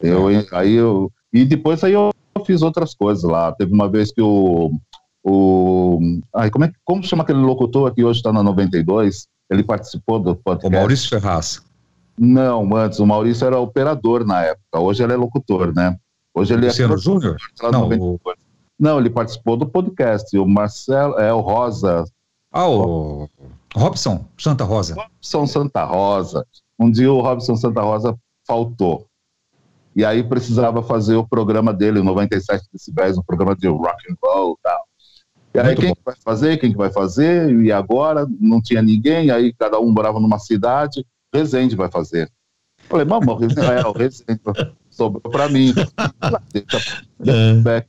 Eu, é. aí eu, e depois aí eu fiz outras coisas lá. Teve uma vez que o. o ai, como, é, como chama aquele locutor que hoje está na 92? Ele participou do podcast. O Maurício Ferraz. Não, antes, o Maurício era operador na época. Hoje ele é locutor, né? Hoje ele Luciano é. Júnior? Não, o... não, ele participou do podcast. O Marcelo, é o Rosa. Ah, o Robson Santa Rosa. Robson Santa Rosa. Um dia o Robson Santa Rosa faltou. E aí precisava fazer o programa dele, o 97 decibéis, um programa de rock and roll e tal. E aí Muito quem vai fazer, quem que vai fazer, e agora não tinha ninguém, aí cada um morava numa cidade, Resende vai fazer. Falei, mamãe, é, o Resende sobrou para mim. é.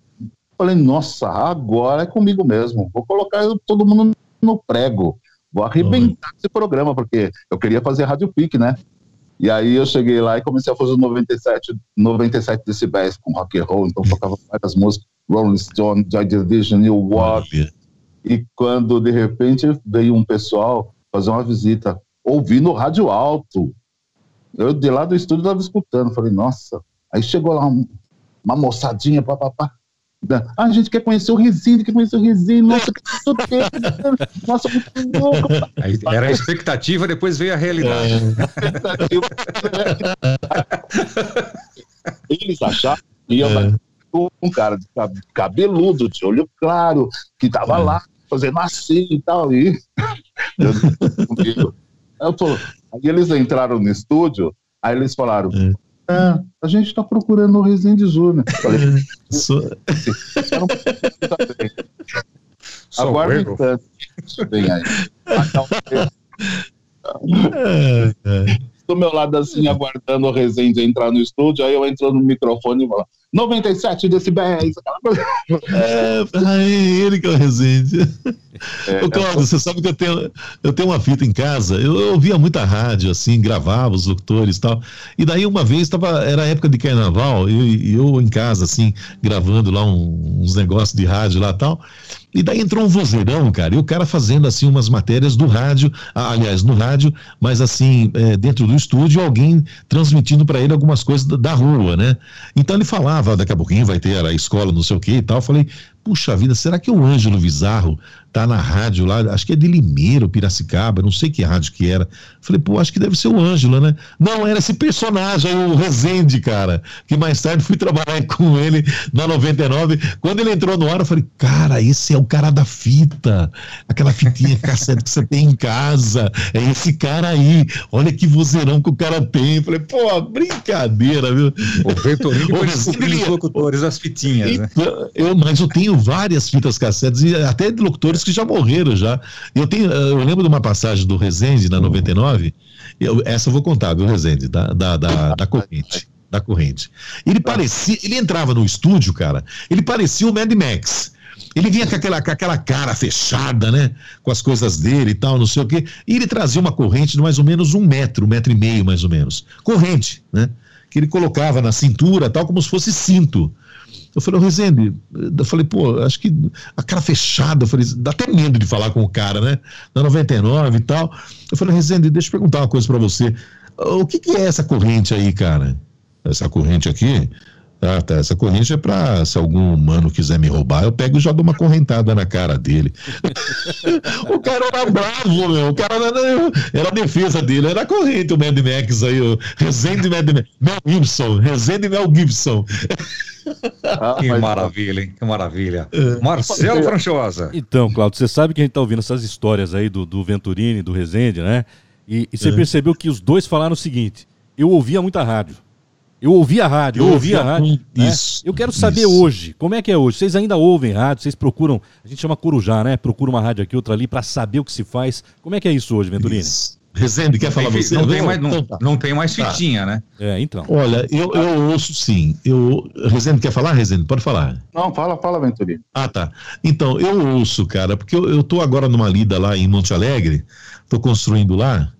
Falei, nossa, agora é comigo mesmo, vou colocar todo mundo no prego, vou arrebentar Oi. esse programa, porque eu queria fazer Rádio Pique, né? E aí eu cheguei lá e comecei a fazer 97, 97 decibéis com rock and roll, então tocava várias músicas, Rolling Stone, Joy Division, New Walk. E quando de repente veio um pessoal fazer uma visita, ouvindo rádio alto. Eu de lá do estúdio estava escutando, falei, nossa. Aí chegou lá um, uma moçadinha, papapá. Ah, a gente quer conhecer o Resende, quer conhecer o Resende, nossa, que nossa, muito louco. Era a expectativa, depois veio a realidade. É. Eles acharam que ia é. um cara de cabeludo, de olho claro, que tava é. lá fazendo assim e tal. E eu, eu tô, aí eles entraram no estúdio, aí eles falaram: é. É, a gente está procurando o Resende aí. É, é do meu lado assim, aguardando o Resende entrar no estúdio, aí eu entro no microfone e falo, 97 decibéis. É, ele que é o Resende. É, Ô, Cláudio, você sabe que eu tenho, eu tenho uma fita em casa, eu ouvia muita rádio, assim, gravava os locutores e tal, e daí uma vez, tava, era época de carnaval, e eu, eu, em casa, assim, gravando lá um, uns negócios de rádio lá e tal, e daí entrou um vozeirão, cara, e o cara fazendo assim umas matérias do rádio, aliás, no rádio, mas assim, é, dentro do estúdio, alguém transmitindo para ele algumas coisas da, da, rua, né? Então ele falava, daqui a pouquinho vai ter a escola, não sei o que e tal. Eu falei, puxa vida, será que o Ângelo Bizarro tá na rádio lá, acho que é de Limeiro, Piracicaba, não sei que rádio que era. Falei, pô, acho que deve ser o Ângelo, né? Não, era esse personagem, o Rezende, cara, que mais tarde fui trabalhar com ele na 99. Quando ele entrou no ar, eu falei, cara, esse é o cara da fita, aquela fitinha cassete que você tem em casa, é esse cara aí, olha que vozeirão que o cara tem. falei, pô, brincadeira, viu? O Ventorini foi descobrir os locutores as fitinhas, né? Então, eu, mas eu tenho várias fitas cassetes, e até de locutores que já morreram já. Eu tenho, eh, eu lembro de uma passagem do Rezende na 99, eu, essa eu vou contar, do Rezende, da, da, da, da corrente. Da corrente. Ele parecia, ele entrava no estúdio, cara, ele parecia o Mad Max. Ele vinha com aquela, com aquela cara fechada, né? Com as coisas dele e tal, não sei o quê. E ele trazia uma corrente de mais ou menos um metro, um metro e meio, mais ou menos. Corrente, né? Que ele colocava na cintura, tal, como se fosse cinto. Eu falei, Rezende, eu falei, pô, acho que a cara fechada, eu falei, dá até medo de falar com o cara, né? Na 99 e tal. Eu falei, Rezende, deixa eu perguntar uma coisa para você. O que, que é essa corrente aí, cara? Essa corrente aqui? Ah, tá. Essa corrente é pra, se algum humano quiser me roubar, eu pego e já dou uma correntada na cara dele. o cara era bravo, meu. O cara era, era a defesa dele, era a corrente, o Mad Max aí, o Resende Mad Max. Mel Gibson, Resende Mel Gibson. Ah, que maravilha, hein? Que maravilha. É. Marcelo Franchosa. Então, Claudio, você sabe que a gente está ouvindo essas histórias aí do, do Venturini, do Rezende, né? E, e você é. percebeu que os dois falaram o seguinte: eu ouvia muita rádio. Eu ouvia a rádio, eu, eu ouvia a rádio. Né? Isso. Eu quero saber isso. hoje, como é que é hoje? Vocês ainda ouvem rádio? Vocês procuram, a gente chama Corujá, né? Procura uma rádio aqui, outra ali, para saber o que se faz. Como é que é isso hoje, Venturini? Isso. Rezende, quer falar você? Não tem, mais, não, então tá. não tem mais tá. fitinha, tá. né? É, então. Olha, eu, eu ouço sim. Eu, Rezende, quer falar, Rezende? Pode falar. Não, fala, fala, Venturino. Ah, tá. Então, eu ouço, cara, porque eu, eu tô agora numa lida lá em Monte Alegre, tô construindo lá,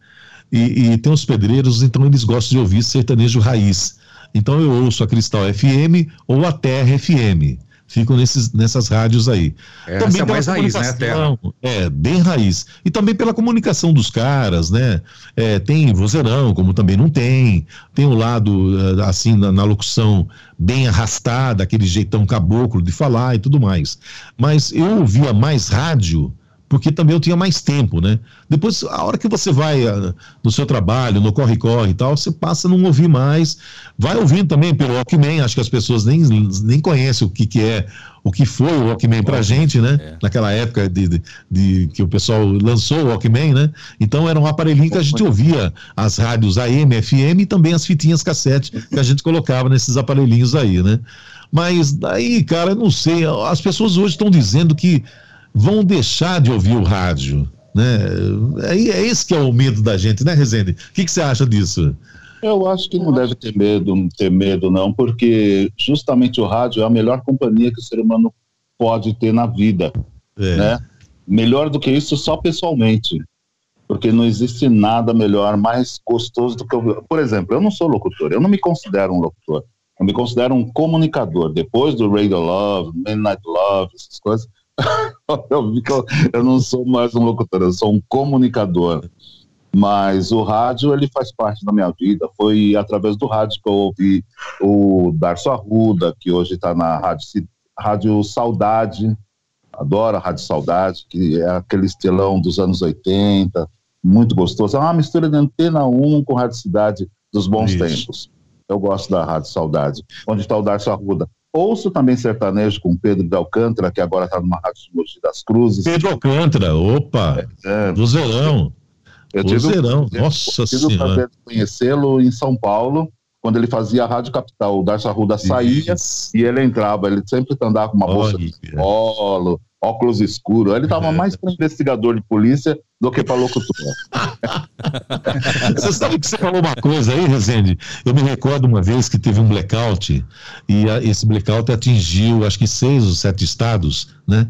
e, e tem os pedreiros, então eles gostam de ouvir sertanejo raiz. Então eu ouço a Cristal FM ou a Terra FM ficam nesses, nessas rádios aí. É, também é mais raiz, né, Terra? É, bem raiz. E também pela comunicação dos caras, né? É, tem vozeirão, como também não tem. Tem o um lado, eh, assim, na, na, locução bem arrastada, aquele jeitão caboclo de falar e tudo mais. Mas eu ouvia mais rádio porque também eu tinha mais tempo, né? Depois, a hora que você vai uh, no seu trabalho, no corre-corre e tal, você passa a não ouvir mais. Vai ouvindo também pelo Walkman, acho que as pessoas nem, nem conhecem o que, que é, o que foi o Walkman pra gente, né? É. Naquela época de, de, de, que o pessoal lançou o Walkman, né? Então era um aparelhinho que a gente ouvia as rádios AM, FM e também as fitinhas cassete que a gente colocava nesses aparelhinhos aí, né? Mas daí, cara, eu não sei, as pessoas hoje estão dizendo que vão deixar de ouvir o rádio. Né? É, é esse que é o medo da gente, né, Rezende? O que, que você acha disso? Eu acho que não deve ter medo, ter medo não, porque justamente o rádio é a melhor companhia que o ser humano pode ter na vida, é. né? Melhor do que isso só pessoalmente, porque não existe nada melhor, mais gostoso do que eu... Por exemplo, eu não sou locutor, eu não me considero um locutor, eu me considero um comunicador. Depois do Radio Love, Midnight Love, essas coisas, eu vi que eu, eu não sou mais um locutor, eu sou um comunicador. Mas o rádio, ele faz parte da minha vida. Foi através do rádio que eu ouvi o Darcio Arruda, que hoje está na rádio, rádio Saudade. Adoro a Rádio Saudade, que é aquele estelão dos anos 80, muito gostoso. É uma mistura de Antena 1 com Rádio Cidade dos bons Isso. tempos. Eu gosto da Rádio Saudade. Onde está o Darcio Arruda? Ouço também sertanejo com Pedro de Alcântara, que agora está numa rádio Mogi das Cruzes. Pedro Alcântara, opa! É, é. do Zerão. Eu tive, Zerão, nossa eu tive senhora. o prazer de conhecê-lo em São Paulo, quando ele fazia a Rádio Capital. O Darcy Arruda saía Isso. e ele entrava. Ele sempre andava com uma bolsa de polo, óculos escuros. Ele estava mais para investigador de polícia do que para locutor. você sabe que você falou uma coisa aí, Rezende? Eu me recordo uma vez que teve um blackout e a, esse blackout atingiu acho que seis ou sete estados, né?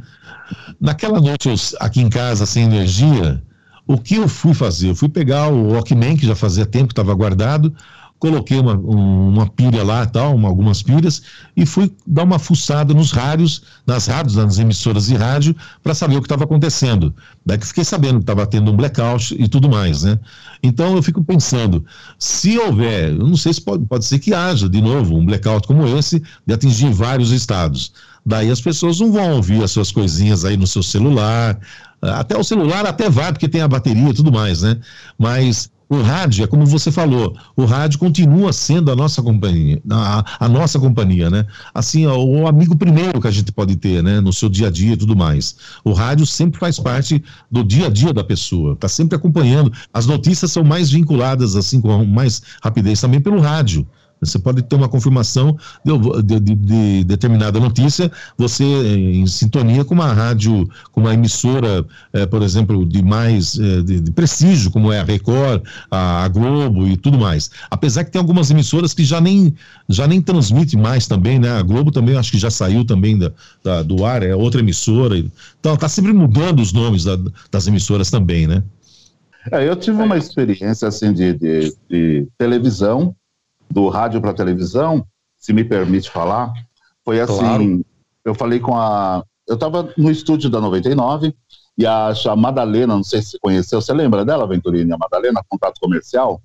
Naquela noite, eu, aqui em casa, sem energia, o que eu fui fazer? Eu fui pegar o Walkman, que já fazia tempo que estava guardado, coloquei uma, uma pilha lá tal, uma, algumas pilhas, e fui dar uma fuçada nos rádios, nas rádios, nas emissoras de rádio, para saber o que estava acontecendo. Daí que fiquei sabendo que estava tendo um blackout e tudo mais, né? Então eu fico pensando, se houver, eu não sei se pode, pode ser que haja de novo um blackout como esse, de atingir vários estados. Daí as pessoas não vão ouvir as suas coisinhas aí no seu celular, até o celular até vai, porque tem a bateria e tudo mais, né? Mas o rádio, é como você falou, o rádio continua sendo a nossa companhia, a, a nossa companhia, né? Assim, o amigo primeiro que a gente pode ter, né? No seu dia a dia e tudo mais. O rádio sempre faz parte do dia a dia da pessoa, tá sempre acompanhando. As notícias são mais vinculadas, assim, com mais rapidez também pelo rádio. Você pode ter uma confirmação de, de, de, de, determinada notícia, você em sintonia com uma rádio, com uma emissora, eh, por exemplo, de mais eh, de, prestígio, como é a Record, a, a, Globo e tudo mais. Apesar que tem algumas emissoras que já nem, já nem transmitem mais também, né? A Globo também acho que já saiu também da, da do ar, é outra emissora. Então está sempre mudando os nomes da, das emissoras também, né? É, eu tive uma experiência assim de, de, de televisão do rádio para televisão, se me permite falar, foi assim, claro. eu falei com a, eu estava no estúdio da 99 e a, a Madalena, não sei se você conheceu, você lembra dela, Venturini, a Madalena, contato comercial?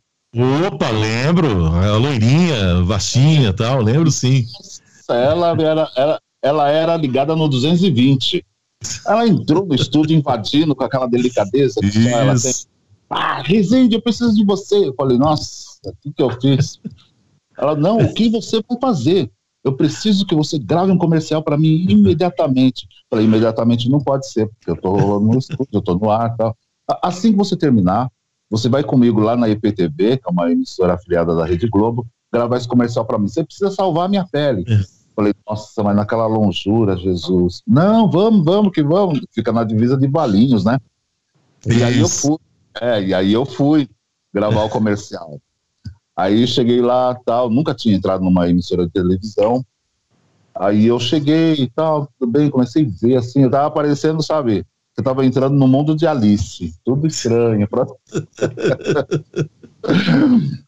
Opa, lembro, a loirinha, vacinha e tal, lembro sim. Ela era, era, ela era ligada no 220. Ela entrou no estúdio invadindo com aquela delicadeza. Que ela tem. Ah, Rezende, eu preciso de você. Eu falei, nossa, o que, que eu fiz? Ela, não, o que você vai fazer? eu preciso que você grave um comercial para mim imediatamente. Falei, imediatamente não pode ser, porque eu estou no estúdio, eu estou no ar tal. Assim que você terminar, você vai comigo lá na IPTV, que é uma emissora afiliada da Rede Globo, gravar esse comercial para mim. Você precisa salvar a minha pele. É. Falei, nossa, mas naquela longura, Jesus. Não, vamos, vamos que vamos. Fica na divisa de Balinhos, né? E Isso. aí eu fui. É, e aí eu fui gravar o comercial. Aí cheguei lá, tal, nunca tinha entrado numa emissora de televisão. Aí eu cheguei e tal, tudo bem, comecei a ver assim, eu tava aparecendo, sabe? Você tava entrando no mundo de Alice, tudo estranho.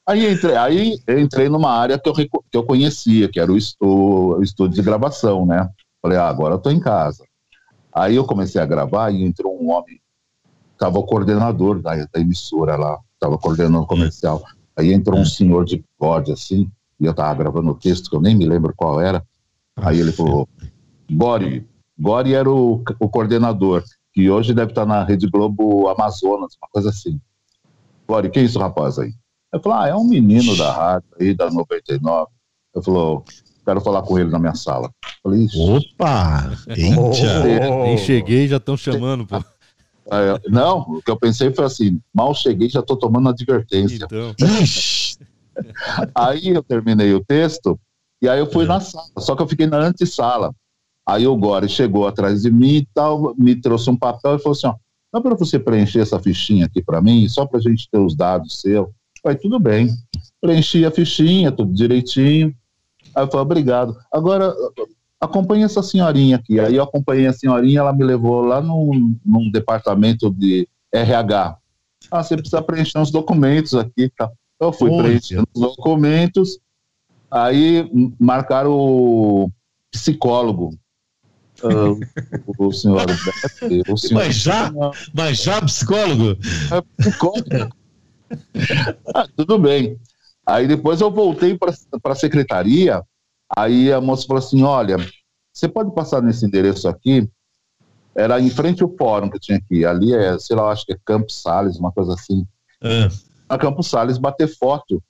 Aí, entrei, aí entrei numa área que eu, que eu conhecia, que era o, estu, o estúdio de gravação, né? Falei, ah, agora eu tô em casa. Aí eu comecei a gravar e entrou um homem, tava o coordenador da, da emissora lá, tava coordenando o comercial. Aí entrou um senhor de bode assim, e eu tava gravando o texto, que eu nem me lembro qual era. Aí ele falou, Gori, Gori era o, o coordenador que hoje deve estar na Rede Globo Amazonas, uma coisa assim. Glória, que é isso, rapaz, aí? Eu falei, ah, é um menino da rádio aí, da 99. Eu falou, quero falar com ele na minha sala. Eu falei, Opa! Eita! Oh, nem cheguei, já estão chamando, pô. É, não, o que eu pensei foi assim, mal cheguei, já estou tomando advertência. Então. aí eu terminei o texto, e aí eu fui é. na sala, só que eu fiquei na antessala. Aí o Gore chegou atrás de mim e tal, me trouxe um papel e falou assim: ó, dá para você preencher essa fichinha aqui para mim, só para a gente ter os dados seus. Aí tudo bem. Preenchi a fichinha, tudo direitinho. Aí eu falei, obrigado. Agora, acompanhe essa senhorinha aqui. Aí eu acompanhei a senhorinha, ela me levou lá num, num departamento de RH. Ah, você precisa preencher uns documentos aqui. Tá? Eu fui preenchendo os documentos, aí marcaram o psicólogo. Uh, o senhor o senhor... Mas já? Mas já psicólogo? É psicólogo. ah, tudo bem. Aí depois eu voltei para a secretaria, aí a moça falou assim, olha, você pode passar nesse endereço aqui? Era em frente ao fórum que tinha aqui. Ali é, sei lá, acho que é Campos Sales, uma coisa assim. É. A Campos Sales bater foto.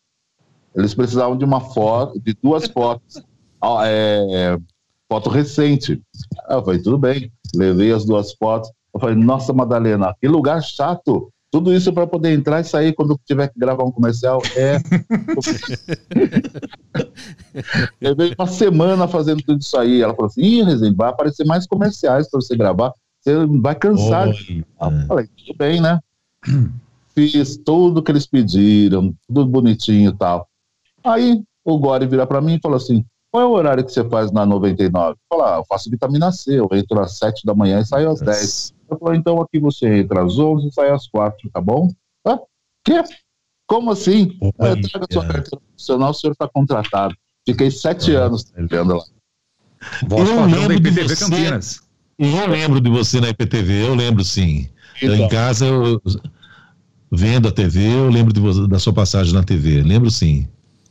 Eles precisavam de uma foto, de duas fotos. É, foto recente. Eu falei, tudo bem. Levei as duas fotos. Eu falei, nossa, Madalena, que lugar chato. Tudo isso para poder entrar e sair quando tiver que gravar um comercial é. Levei uma semana fazendo tudo isso aí. Ela falou assim: Ih, vai aparecer mais comerciais para você gravar. Você vai cansar. Eu falei, tudo bem, né? Fiz tudo que eles pediram, tudo bonitinho e tal. Aí o Gore vira para mim e falou assim: qual é o horário que você faz na 99? Fala, ah, eu faço vitamina C, eu entro às 7 da manhã e saio às 10. Eu falo, então aqui você entra às 11 e sai às 4, tá bom? Ah, quê? Como assim? Eu trago a sua carteira profissional, o senhor está contratado. Fiquei sete ah, anos trabalhando lá. Voz eu lembro da IPTV você, Campinas. Eu lembro de você na IPTV, eu lembro sim. Então. Em casa, eu, vendo a TV, eu lembro de você, da sua passagem na TV, lembro sim.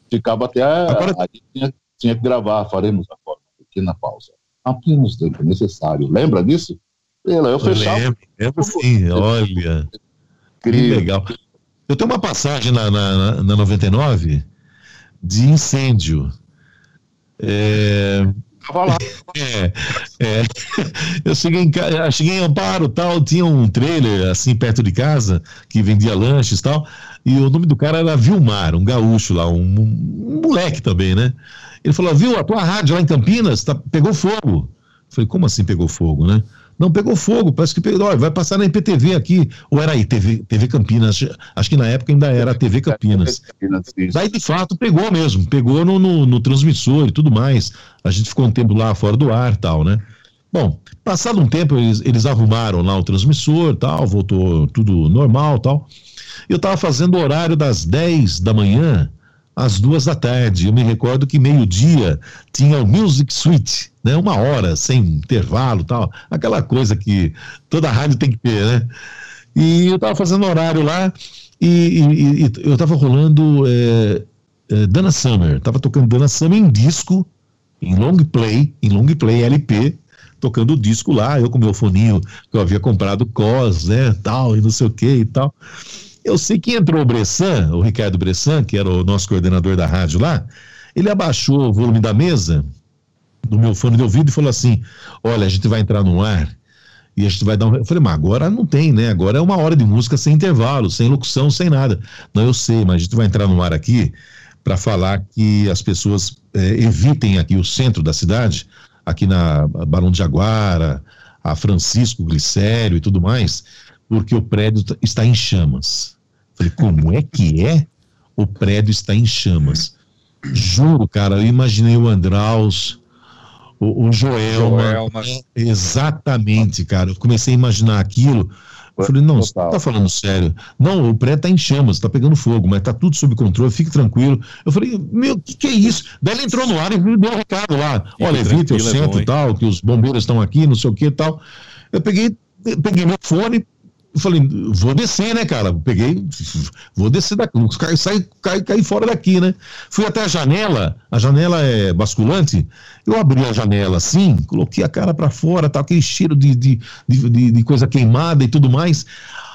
Ficava até. Agora, a, a, tinha que gravar, faremos agora uma pequena pausa. Apenas tempo necessário. Lembra disso? Eu fechava. Lembro, lembro sim, olha. Que legal. Eu tenho uma passagem na, na, na 99 de incêndio. É, Tava lá. É, é. Eu cheguei em, cheguei em Amparo, tal, tinha um trailer assim perto de casa que vendia lanches e tal, e o nome do cara era Vilmar, um gaúcho lá, um, um moleque também, né? Ele falou: viu, a tua rádio lá em Campinas tá, pegou fogo. Eu falei: como assim pegou fogo, né? Não, pegou fogo, parece que pegou. vai passar na IPTV aqui. Ou era aí, TV, TV Campinas. Acho que na época ainda era TV Campinas. Daí, de fato, pegou mesmo. Pegou no, no, no transmissor e tudo mais. A gente ficou um tempo lá fora do ar tal, né? Bom, passado um tempo, eles, eles arrumaram lá o transmissor tal, voltou tudo normal tal. Eu estava fazendo o horário das 10 da manhã às duas da tarde. Eu me recordo que meio-dia tinha o Music Suite, né? Uma hora, sem intervalo tal. Aquela coisa que toda rádio tem que ter, né? E eu estava fazendo horário lá e, e, e eu estava rolando é, é, Dana Summer. Estava tocando Dana Summer em disco, em long play, em long play LP, tocando o disco lá, eu com meu foninho que eu havia comprado COS, né, tal, e não sei o que e tal. Eu sei que entrou o Bressan, o Ricardo Bressan, que era o nosso coordenador da rádio lá, ele abaixou o volume da mesa do meu fone de ouvido e falou assim: Olha, a gente vai entrar no ar e a gente vai dar um. Eu falei, mas agora não tem, né? Agora é uma hora de música sem intervalo, sem locução, sem nada. Não, eu sei, mas a gente vai entrar no ar aqui para falar que as pessoas é, evitem aqui o centro da cidade, aqui na Barão de Jaguara, a Francisco Glicério e tudo mais, porque o prédio está em chamas. Falei, como é que é? O prédio está em chamas. Juro, cara, eu imaginei o Andraus, o, o Joelma. Joelma. Exatamente, cara. Eu comecei a imaginar aquilo. Eu falei, não, você tá falando sério. Não, o prédio tá em chamas, tá pegando fogo, mas tá tudo sob controle, fique tranquilo. Eu falei, meu, o que, que é isso? Daí ele entrou no ar e deu um recado lá. Olha, evite o centro e tal, que os bombeiros estão aqui, não sei o que e tal. Eu peguei, peguei meu fone, eu falei, vou descer, né, cara? Peguei, vou descer daqui, cai, sai, cai, cai fora daqui, né? Fui até a janela, a janela é basculante, eu abri a janela assim, coloquei a cara para fora, tá aquele cheiro de, de, de, de, coisa queimada e tudo mais.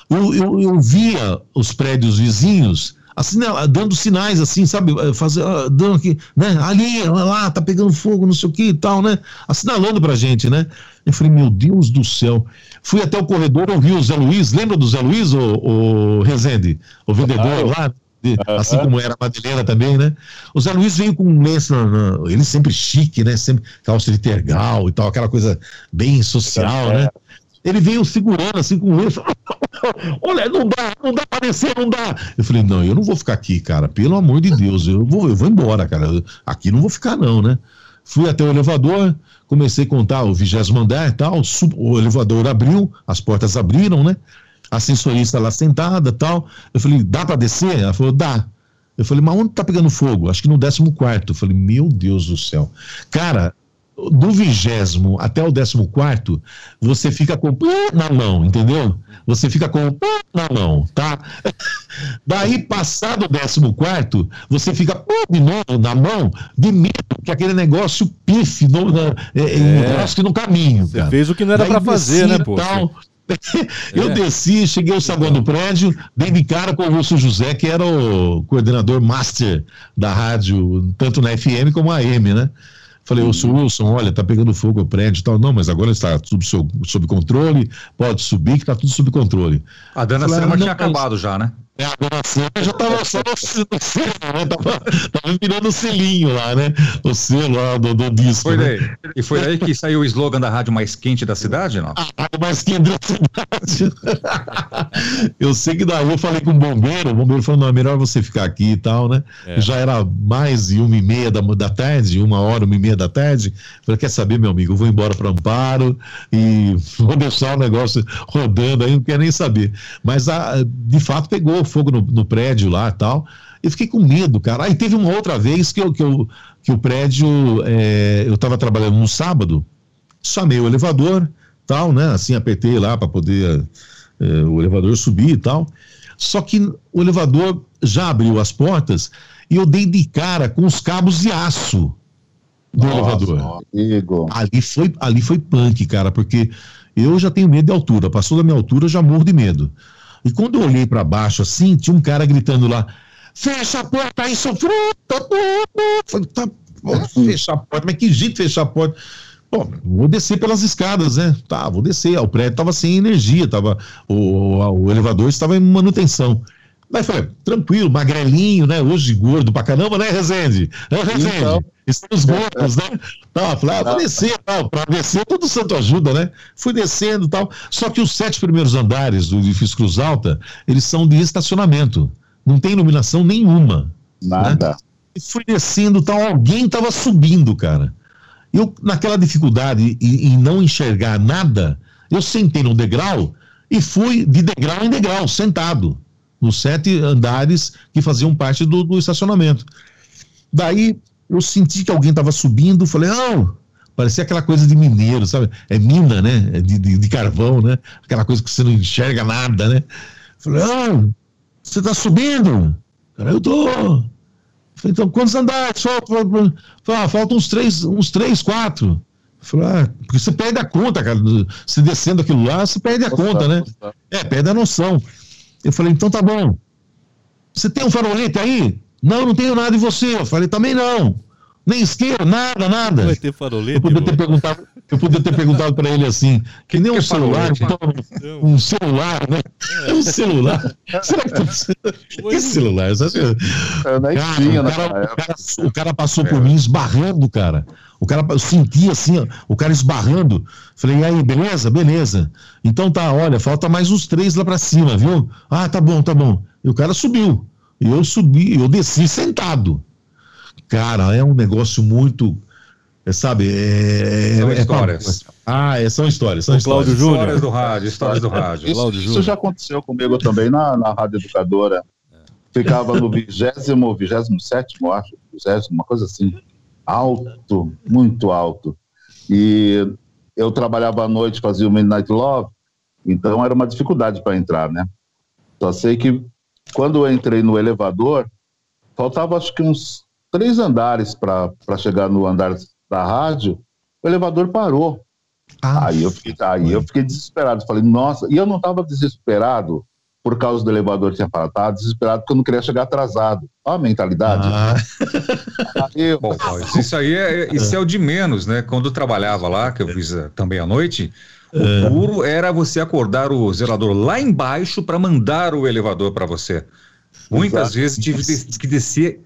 Eu, eu, eu via os prédios vizinhos assim, né, dando sinais assim, sabe, eh, fazer, ah, dando aqui, né, ali, lá, tá pegando fogo, não sei o que e tal, né, assinalando pra gente, né. Eu falei, meu Deus do céu. Fui até o corredor, ouvi o Zé Luiz, lembra do Zé Luiz, o, o Rezende? O vendedor lá, de, assim como era a Madalena também, né? O Zé Luiz veio com um lenço, ele sempre chique, né? Sempre calça de tergal e tal, aquela coisa bem social, né? Ele veio segurando assim com o lenço. Olha, não dá, não dá pra descer, não dá. Eu falei, não, eu não vou ficar aqui, cara. Pelo amor de Deus, eu vou, eu vou embora, cara. aqui não vou ficar, não, né? Fui até o elevador, comecei a contar o vigésimo andar e tal, o elevador abriu, as portas abriram, né? A sensorista lá sentada tal. Eu falei, dá para descer? Ela falou, dá. Eu falei, mas onde tá pegando fogo? Acho que no 14 quarto. Eu falei, meu Deus do céu. Cara, do vigésimo até o décimo quarto, você fica com na mão, entendeu? Você fica com na mão, tá? Daí, passado o décimo quarto, você fica de novo na mão, de medo que aquele negócio pife no, na, é, é. que no caminho. Você fez o que não era para fazer, né, pô? Eu é. desci, cheguei ao saguão do prédio, dei de cara com o Russo José, que era o coordenador master da rádio, tanto na FM como na AM, né? Falei, ô. Wilson, olha, tá pegando fogo o prédio e tal. Não, mas agora está tudo sob, sob controle, pode subir, que tá tudo sob controle. A Dana Falei, Sema tinha acabado já, né? É, a donação já estava só no, no selo, né? Tava, tava virando o selinho lá, né? O selo lá do, do disco. Foi né? daí. E foi daí que saiu o slogan da rádio mais quente da cidade, não? A rádio mais quente da cidade. eu sei que daí eu falei com o bombeiro, o bombeiro falou: não, é melhor você ficar aqui e tal, né? É. Já era mais de uma e meia da, da tarde, uma hora, uma e meia da tarde. Eu falei: quer saber, meu amigo? Eu vou embora para Amparo e vou deixar o negócio rodando aí, não quero nem saber. Mas a, de fato pegou fogo no, no prédio lá e tal. E fiquei com medo, cara. Aí teve uma outra vez que, eu, que, eu, que o prédio, é, eu estava trabalhando no sábado, chamei o elevador, tal, né? Assim, apertei lá para poder é, o elevador subir e tal. Só que o elevador já abriu as portas e eu dei de cara com os cabos de aço do Nossa, elevador. Amigo. Ali foi, ali foi punk, cara, porque eu já tenho medo de altura. Passou da minha altura, eu já morro de medo. E quando eu olhei para baixo assim, tinha um cara gritando lá: fecha a porta aí, sofreu! Falei, tá, fechar a porta, mas que jeito fechar a porta? Bom, vou descer pelas escadas, né? Tá, vou descer. O prédio estava sem energia, tava, o, o elevador estava em manutenção. Daí falei, tranquilo, magrelinho, né? Hoje gordo pra caramba, né, Rezende? É, Rezende, então, estamos gordos, né? Tá, falei, ah, vou descer, tal. Pra descer, todo santo ajuda, né? Fui descendo tal. Só que os sete primeiros andares do edifício Cruz Alta, eles são de estacionamento. Não tem iluminação nenhuma. Né? Nada. Né? E fui descendo tal, alguém tava subindo, cara. Eu, naquela dificuldade em, em não enxergar nada, eu sentei no degrau e fui de degrau em degrau, sentado nos sete andares que faziam parte do, do estacionamento. Daí eu senti que alguém estava subindo, falei, não, parecia aquela coisa de mineiro, sabe? É mina, né? É de, de, de, carvão, né? Aquela coisa que você não enxerga nada, né? Falei, ah, você está subindo? Cara, eu tô. Falei, então, quantos andares? Falta, ah, falta uns três, uns três, quatro. Falei, ah, porque você perde a conta, cara. Se descendo aquilo lá, você perde a conta, né? É, perde a noção. Eu falei, então tá bom. Você tem um farolete aí? Não, não tenho nada em você. Eu falei, também não. Nem isqueiro, nada, nada. Vai ter farolete. Eu podia ter perguntado, eu podia ter perguntado para ele assim, que nem que um celular, então, um celular, né? É um celular. Será que tá... que celular? Acha... cara, o, cara, o, cara, o cara passou por mim esbarrando, cara. O cara, eu senti assim, ó, o cara esbarrando. Falei, e aí, beleza? Beleza. Então tá, olha, falta mais uns três lá para cima, viu? Ah, tá bom, tá bom. E o cara subiu. E eu subi, eu desci sentado. Cara, é um negócio muito. É, sabe? É, são é, histórias. É, ah, é, são histórias. São histórias. Histórias do rádio, histórias do rádio. Isso, isso já aconteceu comigo também na, na Rádio Educadora. Ficava no vigésimo, vigésimo sétimo, acho, vigésimo, uma coisa assim. Alto, muito alto. E eu trabalhava à noite, fazia o Midnight Love, então era uma dificuldade para entrar, né? Só sei que quando eu entrei no elevador, faltava acho que uns três andares para chegar no andar da rádio, o elevador parou. Ah, aí eu fiquei, aí eu fiquei desesperado. Falei, nossa, e eu não estava desesperado por causa do elevador tinha parado, estava desesperado porque eu não queria chegar atrasado. Olha a mentalidade. Ah. Aí Bom, isso aí é, isso é o de menos, né? Quando eu trabalhava lá, que eu fiz eh, também à noite, o é. duro era você acordar o zelador lá embaixo para mandar o elevador para você. Muitas Exato. vezes tive que descer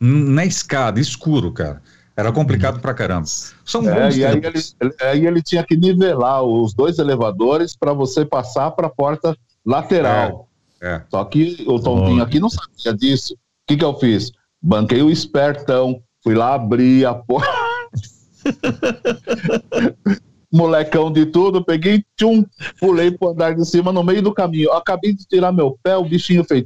na escada, escuro, cara. Era complicado pra caramba. São é, e aí ele, aí ele tinha que nivelar os dois elevadores para você passar para a porta lateral. É, é. Só que o Tontinho oh. aqui não sabia disso. O que, que eu fiz? Banquei o espertão, fui lá abrir a porta. Molecão de tudo, peguei, tchum, pulei pro andar de cima no meio do caminho. Acabei de tirar meu pé, o bichinho fez.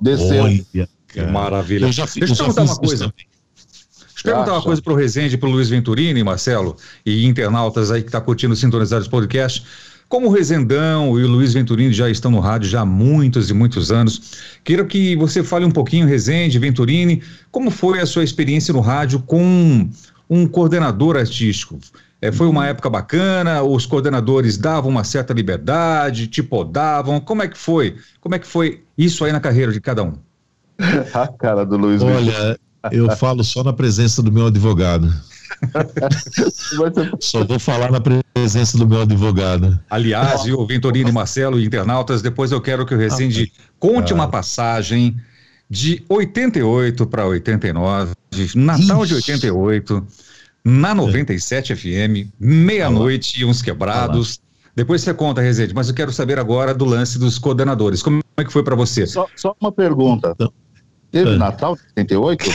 Desceu. Olha. Que maravilha. Eu já, Deixa eu perguntar uma coisa. Deixa eu perguntar uma coisa para o Rezende, para o Luiz Venturini, Marcelo, e internautas aí que está curtindo Sintonizados Podcast. Como o Rezendão e o Luiz Venturini já estão no rádio já há muitos e muitos anos, quero que você fale um pouquinho, Rezende, Venturini, como foi a sua experiência no rádio com um coordenador artístico? É, foi uma época bacana, os coordenadores davam uma certa liberdade, te podavam, como é que foi? Como é que foi isso aí na carreira de cada um? A cara do Luiz Olha, eu falo só na presença do meu advogado. Só vou falar na presença do meu advogado. Aliás, viu, Venturini e Marcelo, internautas, depois eu quero que o Resende ah, conte uma passagem de 88 para 89, Natal de 88, na 97 FM, meia-noite e uns quebrados. Depois você conta, Resende, mas eu quero saber agora do lance dos coordenadores. Como é que foi para você? Só, só, uma pergunta. Então, Teve é. Natal de 78?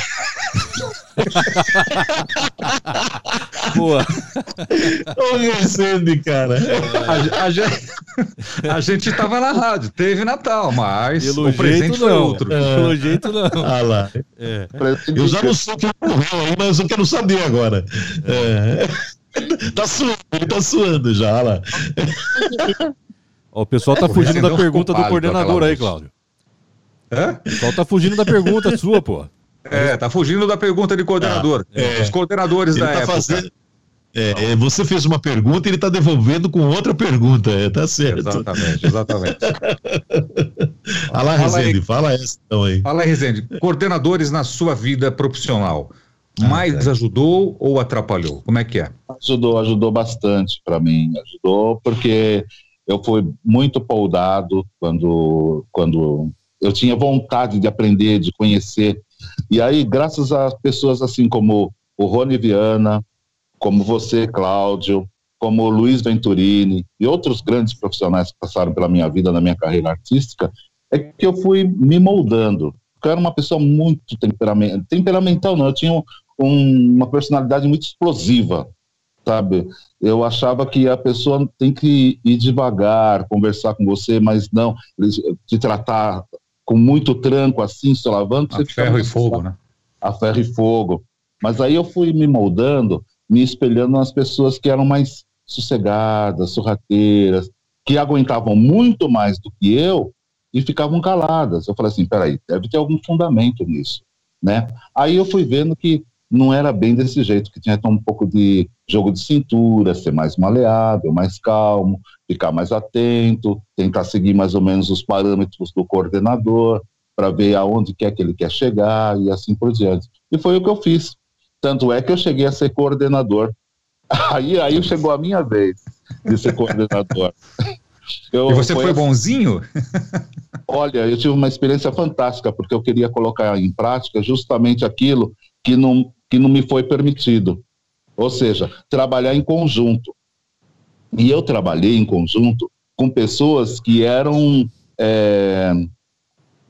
Boa. Ô, Resende, cara. A, a, gente, a gente tava na rádio, teve Natal, mas Pelo o presente foi outro. É. Pelo jeito não. Ah lá. É. Eu já não sei o que morreu aí, mas eu quero saber agora. É. Tá suando, ele tá suando já, lá. Ó, o pessoal tá fugindo da pergunta do coordenador aí, Cláudio. Hã? O pessoal tá fugindo da pergunta sua, pô. É, tá fugindo da pergunta de coordenador. Ah, é. Os coordenadores ele da tá época. Fazendo... É, é, você fez uma pergunta e ele está devolvendo com outra pergunta, é, tá certo. Exatamente, exatamente. fala, Rezende, fala essa então aí. Fala Rezende. Coordenadores na sua vida profissional, ah, mais é. ajudou ou atrapalhou? Como é que é? Ajudou, ajudou bastante para mim. Ajudou porque eu fui muito poldado quando, quando eu tinha vontade de aprender, de conhecer. E aí, graças a pessoas assim como o Rony Viana, como você, Cláudio, como o Luiz Venturini e outros grandes profissionais que passaram pela minha vida, na minha carreira artística, é que eu fui me moldando. Eu era uma pessoa muito temperamental, temperamental não, eu tinha um, um, uma personalidade muito explosiva, sabe? Eu achava que a pessoa tem que ir devagar, conversar com você, mas não, te tratar com muito tranco assim, solavanco. A ferro e fogo, né? A ferro e fogo. Mas aí eu fui me moldando, me espelhando nas pessoas que eram mais sossegadas, sorrateiras, que aguentavam muito mais do que eu e ficavam caladas. Eu falei assim, peraí, deve ter algum fundamento nisso, né? Aí eu fui vendo que não era bem desse jeito, que tinha um pouco de jogo de cintura, ser mais maleável, mais calmo, ficar mais atento, tentar seguir mais ou menos os parâmetros do coordenador para ver aonde quer que ele quer chegar e assim por diante. E foi o que eu fiz. Tanto é que eu cheguei a ser coordenador. Aí, aí chegou a minha vez de ser coordenador. Eu, e você foi, foi bonzinho? Olha, eu tive uma experiência fantástica, porque eu queria colocar em prática justamente aquilo que não, que não me foi permitido. Ou seja, trabalhar em conjunto. E eu trabalhei em conjunto com pessoas que eram é,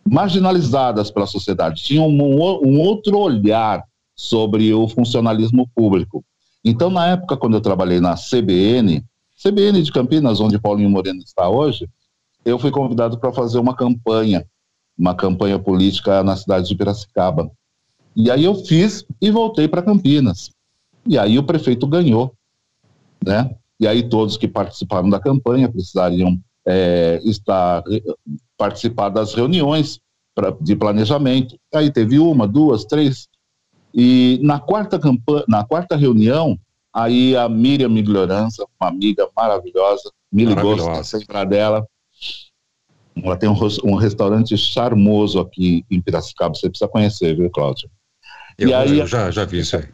marginalizadas pela sociedade, tinham um, um outro olhar sobre o funcionalismo público. Então, na época, quando eu trabalhei na CBN, CBN de Campinas, onde Paulinho Moreno está hoje, eu fui convidado para fazer uma campanha, uma campanha política na cidade de Piracicaba. E aí eu fiz e voltei para Campinas. E aí o prefeito ganhou, né? E aí todos que participaram da campanha precisariam é, estar participar das reuniões pra, de planejamento. Aí teve uma, duas, três. E na quarta campanha, na quarta reunião, aí a Miriam Migliorança, uma amiga maravilhosa, me ligou, sempre dela. Ela tem um, um, restaurante charmoso aqui em Piracicaba, você precisa conhecer, viu, Cláudio? Eu, e aí, eu já, já vi isso aí.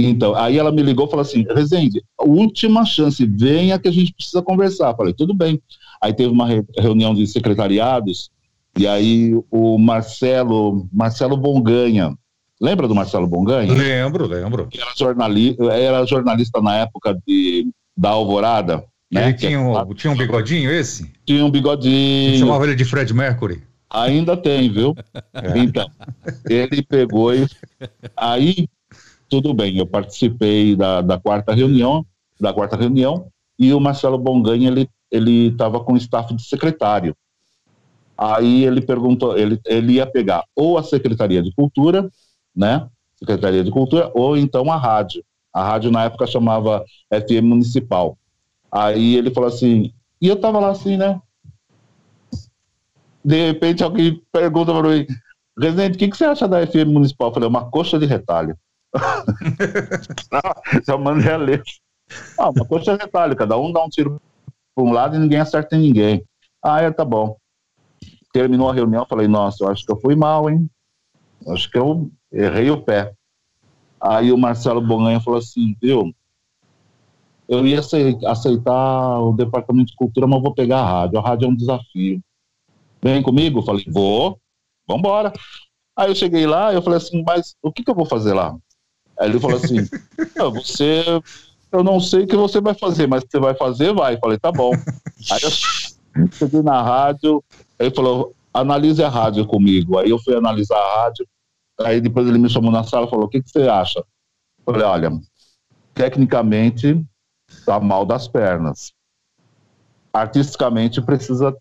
Então, aí ela me ligou e falou assim: Rezende, última chance, venha que a gente precisa conversar. Falei, tudo bem. Aí teve uma reunião de secretariados, e aí o Marcelo, Marcelo Bonganha, lembra do Marcelo Bonganha? Lembro, lembro. Era jornalista, era jornalista na época de, da Alvorada. Né? Ele tinha, um, tinha um bigodinho esse? Tinha um bigodinho. chamava ele de Fred Mercury. Ainda tem, viu? É. Então, ele pegou e. Aí, tudo bem, eu participei da, da quarta reunião, da quarta reunião, e o Marcelo Bonganha, ele ele estava com staff de secretário. Aí ele perguntou, ele, ele ia pegar ou a Secretaria de Cultura, né? Secretaria de Cultura, ou então a rádio. A rádio na época chamava FM Municipal. Aí ele falou assim, e eu tava lá assim, né? De repente alguém pergunta para mim, Residente, o que, que você acha da FM Municipal? Eu falei, uma coxa de retalho. Chamando de ler. Ah, uma coxa de retalho, cada um dá um tiro para um lado e ninguém acerta em ninguém. Ah, é, tá bom. Terminou a reunião, falei, nossa, eu acho que eu fui mal, hein? Acho que eu errei o pé. Aí o Marcelo Bonganha falou assim, viu, eu ia aceitar o departamento de cultura, mas vou pegar a rádio. A rádio é um desafio. Vem comigo? falei, vou, vambora. Aí eu cheguei lá, eu falei assim, mas o que, que eu vou fazer lá? Aí ele falou assim, você eu não sei o que você vai fazer, mas você vai fazer, vai. Falei, tá bom. Aí eu cheguei na rádio, ele falou, analise a rádio comigo. Aí eu fui analisar a rádio, aí depois ele me chamou na sala e falou, o que, que você acha? Falei, olha, tecnicamente tá mal das pernas. Artisticamente precisa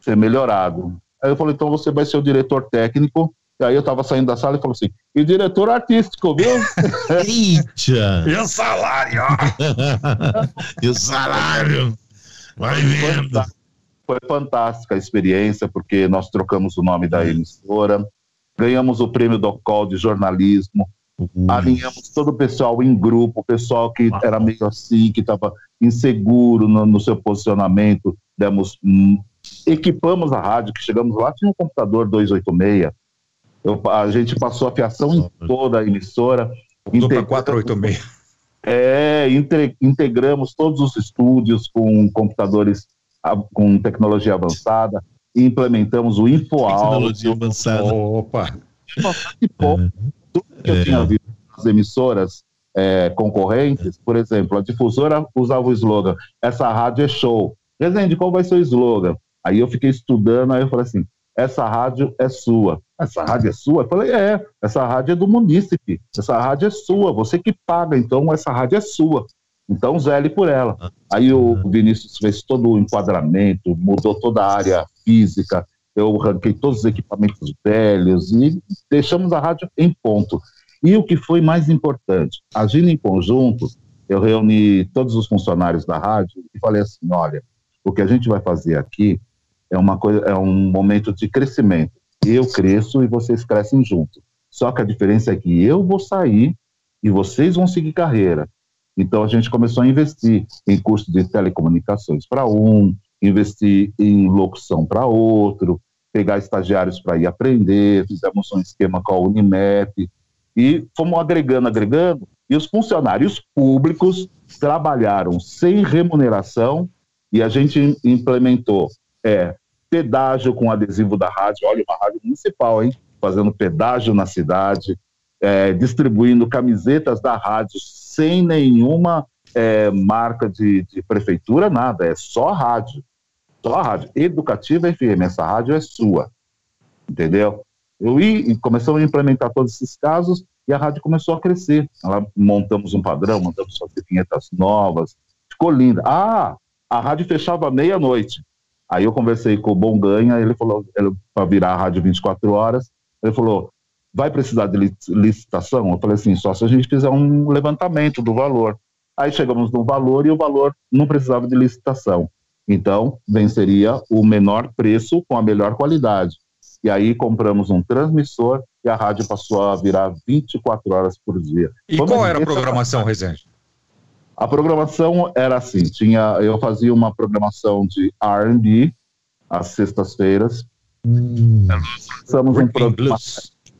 ser melhorado. Aí eu falei, então você vai ser o diretor técnico aí eu tava saindo da sala e falou assim, e diretor artístico, viu? Eita! e o salário? e o salário? Vai vendo. Foi fantástica a experiência, porque nós trocamos o nome da emissora, ganhamos o prêmio do COL de jornalismo, uhum. alinhamos todo o pessoal em grupo, o pessoal que ah. era meio assim, que estava inseguro no, no, seu posicionamento, demos, hum, equipamos a rádio, que chegamos lá, tinha um computador 286, eu, a gente passou a fiação em toda a emissora. Para 486. É, entre, integramos todos os estúdios com computadores com tecnologia avançada, implementamos o InfoAudio. Tecnologia avançada. Opa! E pouco, tudo que eu é. tinha visto nas emissoras é, concorrentes, por exemplo, a difusora usava o slogan, essa rádio é show. Resende, qual vai ser o slogan? Aí eu fiquei estudando, aí eu falei assim, essa rádio é sua. Essa rádio é sua? Eu falei, é, essa rádio é do munícipe, essa rádio é sua, você que paga, então essa rádio é sua. Então zele por ela. Aí o Vinícius fez todo o enquadramento, mudou toda a área física, eu ranquei todos os equipamentos velhos e deixamos a rádio em ponto. E o que foi mais importante, agindo em conjunto, eu reuni todos os funcionários da rádio e falei assim, olha, o que a gente vai fazer aqui é uma coisa, é um momento de crescimento. Eu cresço e vocês crescem junto. Só que a diferença é que eu vou sair e vocês vão seguir carreira. Então a gente começou a investir em curso de telecomunicações para um, investir em locução para outro, pegar estagiários para ir aprender, fizemos um esquema com a Unimep. E fomos agregando, agregando, e os funcionários públicos trabalharam sem remuneração e a gente implementou é, pedágio com adesivo da rádio, olha, uma rádio municipal, hein? Fazendo pedágio na cidade, é, distribuindo camisetas da rádio sem nenhuma é, marca de, de, prefeitura, nada, é só rádio. Só a rádio. Educativa FM, essa rádio é sua. Entendeu? Eu e começamos a implementar todos esses casos e a rádio começou a crescer. Ela, montamos um padrão, montamos fazer vinhetas novas, ficou linda. Ah, a rádio fechava meia-noite. Aí eu conversei com o Bom Ganha, ele falou, para virar a rádio 24 horas, ele falou, vai precisar de licitação? Eu falei assim, só se a gente fizer um levantamento do valor. Aí chegamos no valor e o valor não precisava de licitação. Então, venceria o menor preço com a melhor qualidade. E aí compramos um transmissor e a rádio passou a virar 24 horas por dia. E Como qual era a programação, Rezende? A programação era assim, tinha, eu fazia uma programação de R&B às sextas-feiras. Hum. Lançamos um programa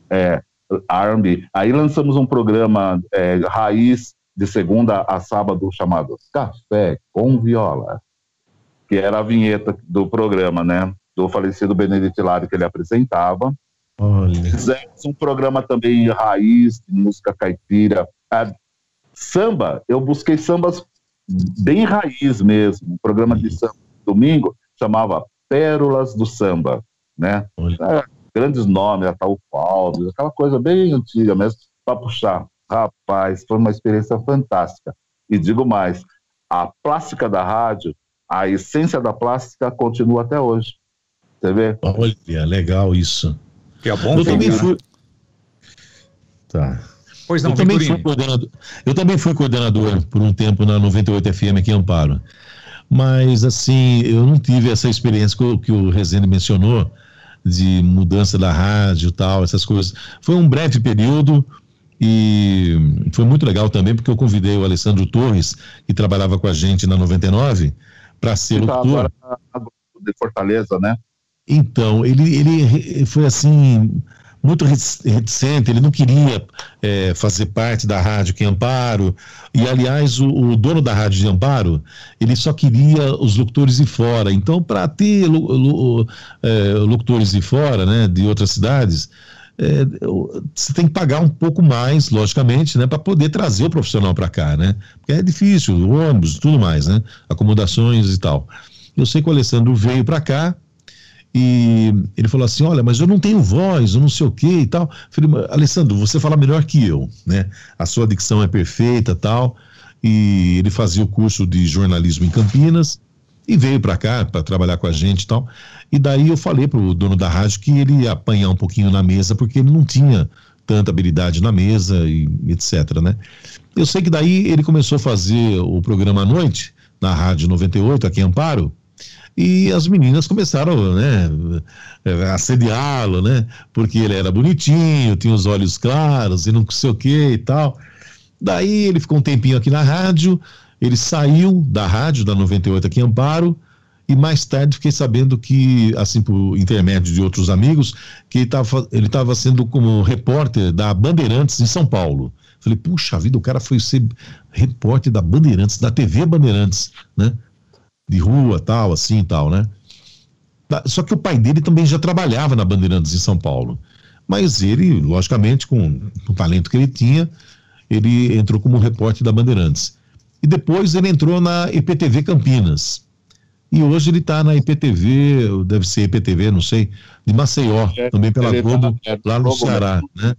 é, R&B. Aí lançamos um programa é, raiz de segunda a sábado chamado Café com Viola, que era a vinheta do programa, né? Do falecido Benedito Hilário que ele apresentava. Olha. Fizemos um programa também raiz de música caipira, Samba, eu busquei sambas bem raiz mesmo. Um programa de samba domingo chamava Pérolas do Samba, né? É, grandes nomes, Ataúd Paulo, aquela coisa bem antiga mesmo, para puxar. Rapaz, foi uma experiência fantástica. E digo mais, a plástica da rádio, a essência da plástica continua até hoje. Você vê? Olha, legal isso. Que é bom eu também fui... Tá. Pois não, eu também, fui coordenador, eu também fui coordenador por um tempo na 98 FM aqui em Amparo. Mas, assim, eu não tive essa experiência que, que o Rezende mencionou, de mudança da rádio e tal, essas coisas. Foi um breve período e foi muito legal também, porque eu convidei o Alessandro Torres, que trabalhava com a gente na 99, para ser tá locutor. de Fortaleza, né? Então, ele, ele foi assim muito reticente, ele não queria é, fazer parte da rádio que Amparo, e aliás, o, o, dono da rádio de Amparo, ele só queria os locutores de fora, então para ter é, locutores de fora, né, de outras cidades, é, você tem que pagar um pouco mais, logicamente, né, para poder trazer o profissional para cá, né, porque é difícil, ônibus, tudo mais, né, acomodações e tal. Eu sei que o Alessandro veio para cá, e ele falou assim: Olha, mas eu não tenho voz, eu não sei o que e tal. Eu falei, Alessandro, você fala melhor que eu, né? A sua dicção é perfeita tal. E ele fazia o curso de jornalismo em Campinas e veio para cá para trabalhar com a gente e tal. E daí eu falei pro dono da rádio que ele ia apanhar um pouquinho na mesa, porque ele não tinha tanta habilidade na mesa e etc, né? Eu sei que daí ele começou a fazer o programa à noite, na Rádio 98, aqui em Amparo, e as meninas começaram, né, a assediá-lo, né, porque ele era bonitinho, tinha os olhos claros e não sei o que e tal. Daí ele ficou um tempinho aqui na rádio, ele saiu da rádio da 98 aqui em Amparo, e mais tarde fiquei sabendo que, assim, por intermédio de outros amigos, que ele estava sendo como repórter da Bandeirantes em São Paulo. Falei, puxa vida, o cara foi ser repórter da Bandeirantes, da TV Bandeirantes, né? De rua, tal, assim tal, né? Só que o pai dele também já trabalhava na Bandeirantes em São Paulo. Mas ele, logicamente, com o talento que ele tinha, ele entrou como repórter da Bandeirantes. E depois ele entrou na IPTV Campinas. E hoje ele está na IPTV, deve ser IPTV, não sei, de Maceió, é, também pela tá Globo, tá, é, lá no Ceará, né?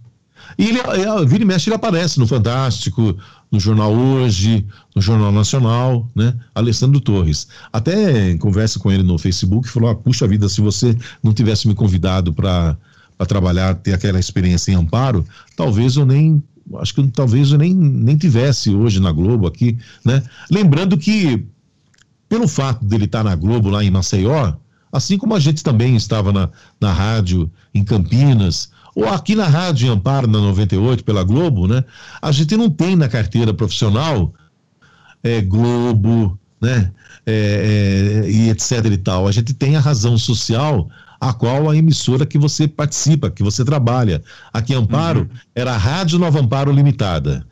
E ele, é, vira e mexe, ele aparece no Fantástico, no Jornal Hoje, no Jornal Nacional, né? Alessandro Torres. Até em conversa com ele no Facebook, falou: ah, puxa vida, se você não tivesse me convidado para trabalhar, ter aquela experiência em Amparo, talvez eu nem. Acho que talvez eu nem, nem tivesse hoje na Globo aqui, né? Lembrando que, pelo fato dele estar na Globo lá em Maceió, assim como a gente também estava na, na rádio em Campinas, ou aqui na Rádio Amparo, na 98, pela Globo, né? A gente não tem na carteira profissional é, Globo, né? É, é, e etc e tal. A gente tem a razão social a qual a emissora que você participa, que você trabalha. Aqui em Amparo, uhum. era a Rádio Nova Amparo Limitada.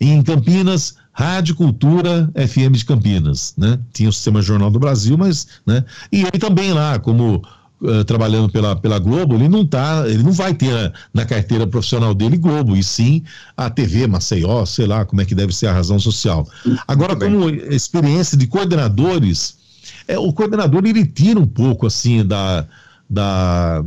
E em Campinas, Rádio Cultura FM de Campinas, né? Tinha o Sistema Jornal do Brasil, mas, né? E ele também lá, como uh, trabalhando pela, pela Globo, ele não tá, ele não vai ter na, na, carteira profissional dele Globo, e sim a TV Maceió, sei lá como é que deve ser a razão social. Agora, como experiência de coordenadores, é, o coordenador ele tira um pouco assim da, da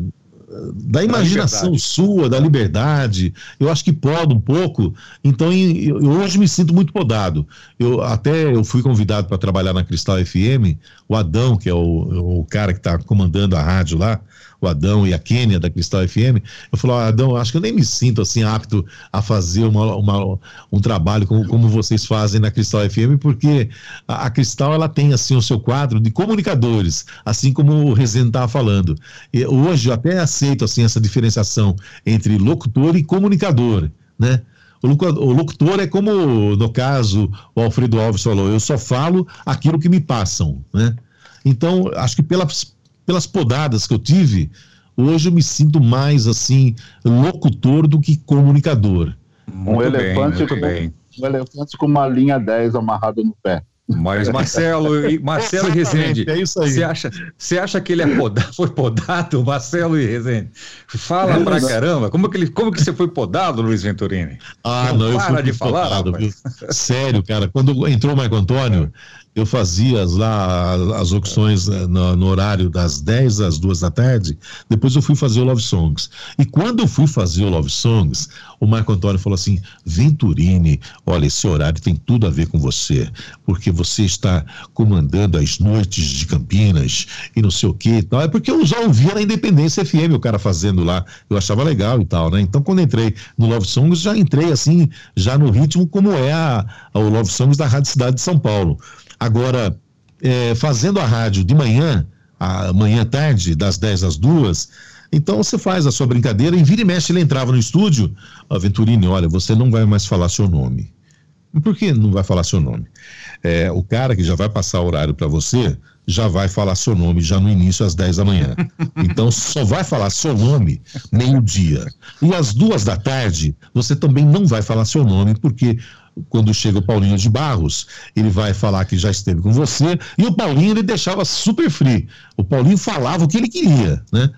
da imaginação da sua, da liberdade. Eu acho que pode um pouco. Então, eu, hoje me sinto muito podado. Eu até eu fui convidado para trabalhar na Cristal FM. O Adão, que é o, o cara que está comandando a rádio lá, o Adão e a Kênia da Cristal FM, eu falei, oh, Adão, acho que eu nem me sinto assim apto a fazer uma, uma, um trabalho como, como vocês fazem na Cristal FM, porque a, a, Cristal ela tem assim o seu quadro de comunicadores, assim como o Rezende estava falando. E hoje eu até aceito assim essa diferenciação entre locutor e comunicador, né? O locutor é como, no caso, o Alfredo Alves falou, eu só falo aquilo que me passam, né? Então, acho que pelas pelas podadas que eu tive, hoje eu me sinto mais assim, locutor do que comunicador. um elefante, bem, com, bem. um elefante com uma linha 10 amarrado no pé. Mas Marcelo e Marcelo e Rezende, é isso aí. Você acha, você acha que ele é podado, foi podado, Marcelo e Rezende? Fala é, pra caramba, como que ele, como que você foi podado, Luiz Venturini? Ah, não, não eu fui de falar, podado, Sério, cara, quando entrou o Marco Antônio, eu fazia lá as opções né, no, no, horário das 10 às 2 da tarde, depois eu fui fazer o Love Songs. E quando eu fui fazer o Love Songs, o Marco Antônio falou assim: Venturini, olha, esse horário tem tudo a ver com você, porque você está comandando as noites de Campinas e não sei o que e tal. É porque eu já ouvia na Independência FM o cara fazendo lá, eu achava legal e tal, né? Então quando entrei no Love Songs, já entrei assim, já no ritmo como é a, a, o Love Songs da Rádio Cidade de São Paulo. Agora, é, fazendo a rádio de manhã, amanhã tarde, das 10 às 2, então você faz a sua brincadeira e vira e mexe, ele entrava no estúdio, Venturini, olha, você não vai mais falar seu nome. Por que não vai falar seu nome? É, o cara que já vai passar o horário para você já vai falar seu nome já no início às 10 da manhã. Então só vai falar seu nome meio-dia. E às duas da tarde, você também não vai falar seu nome, porque quando chega o Paulinho de Barros, ele vai falar que já esteve com você, e o Paulinho ele deixava super free. O Paulinho falava o que ele queria, né?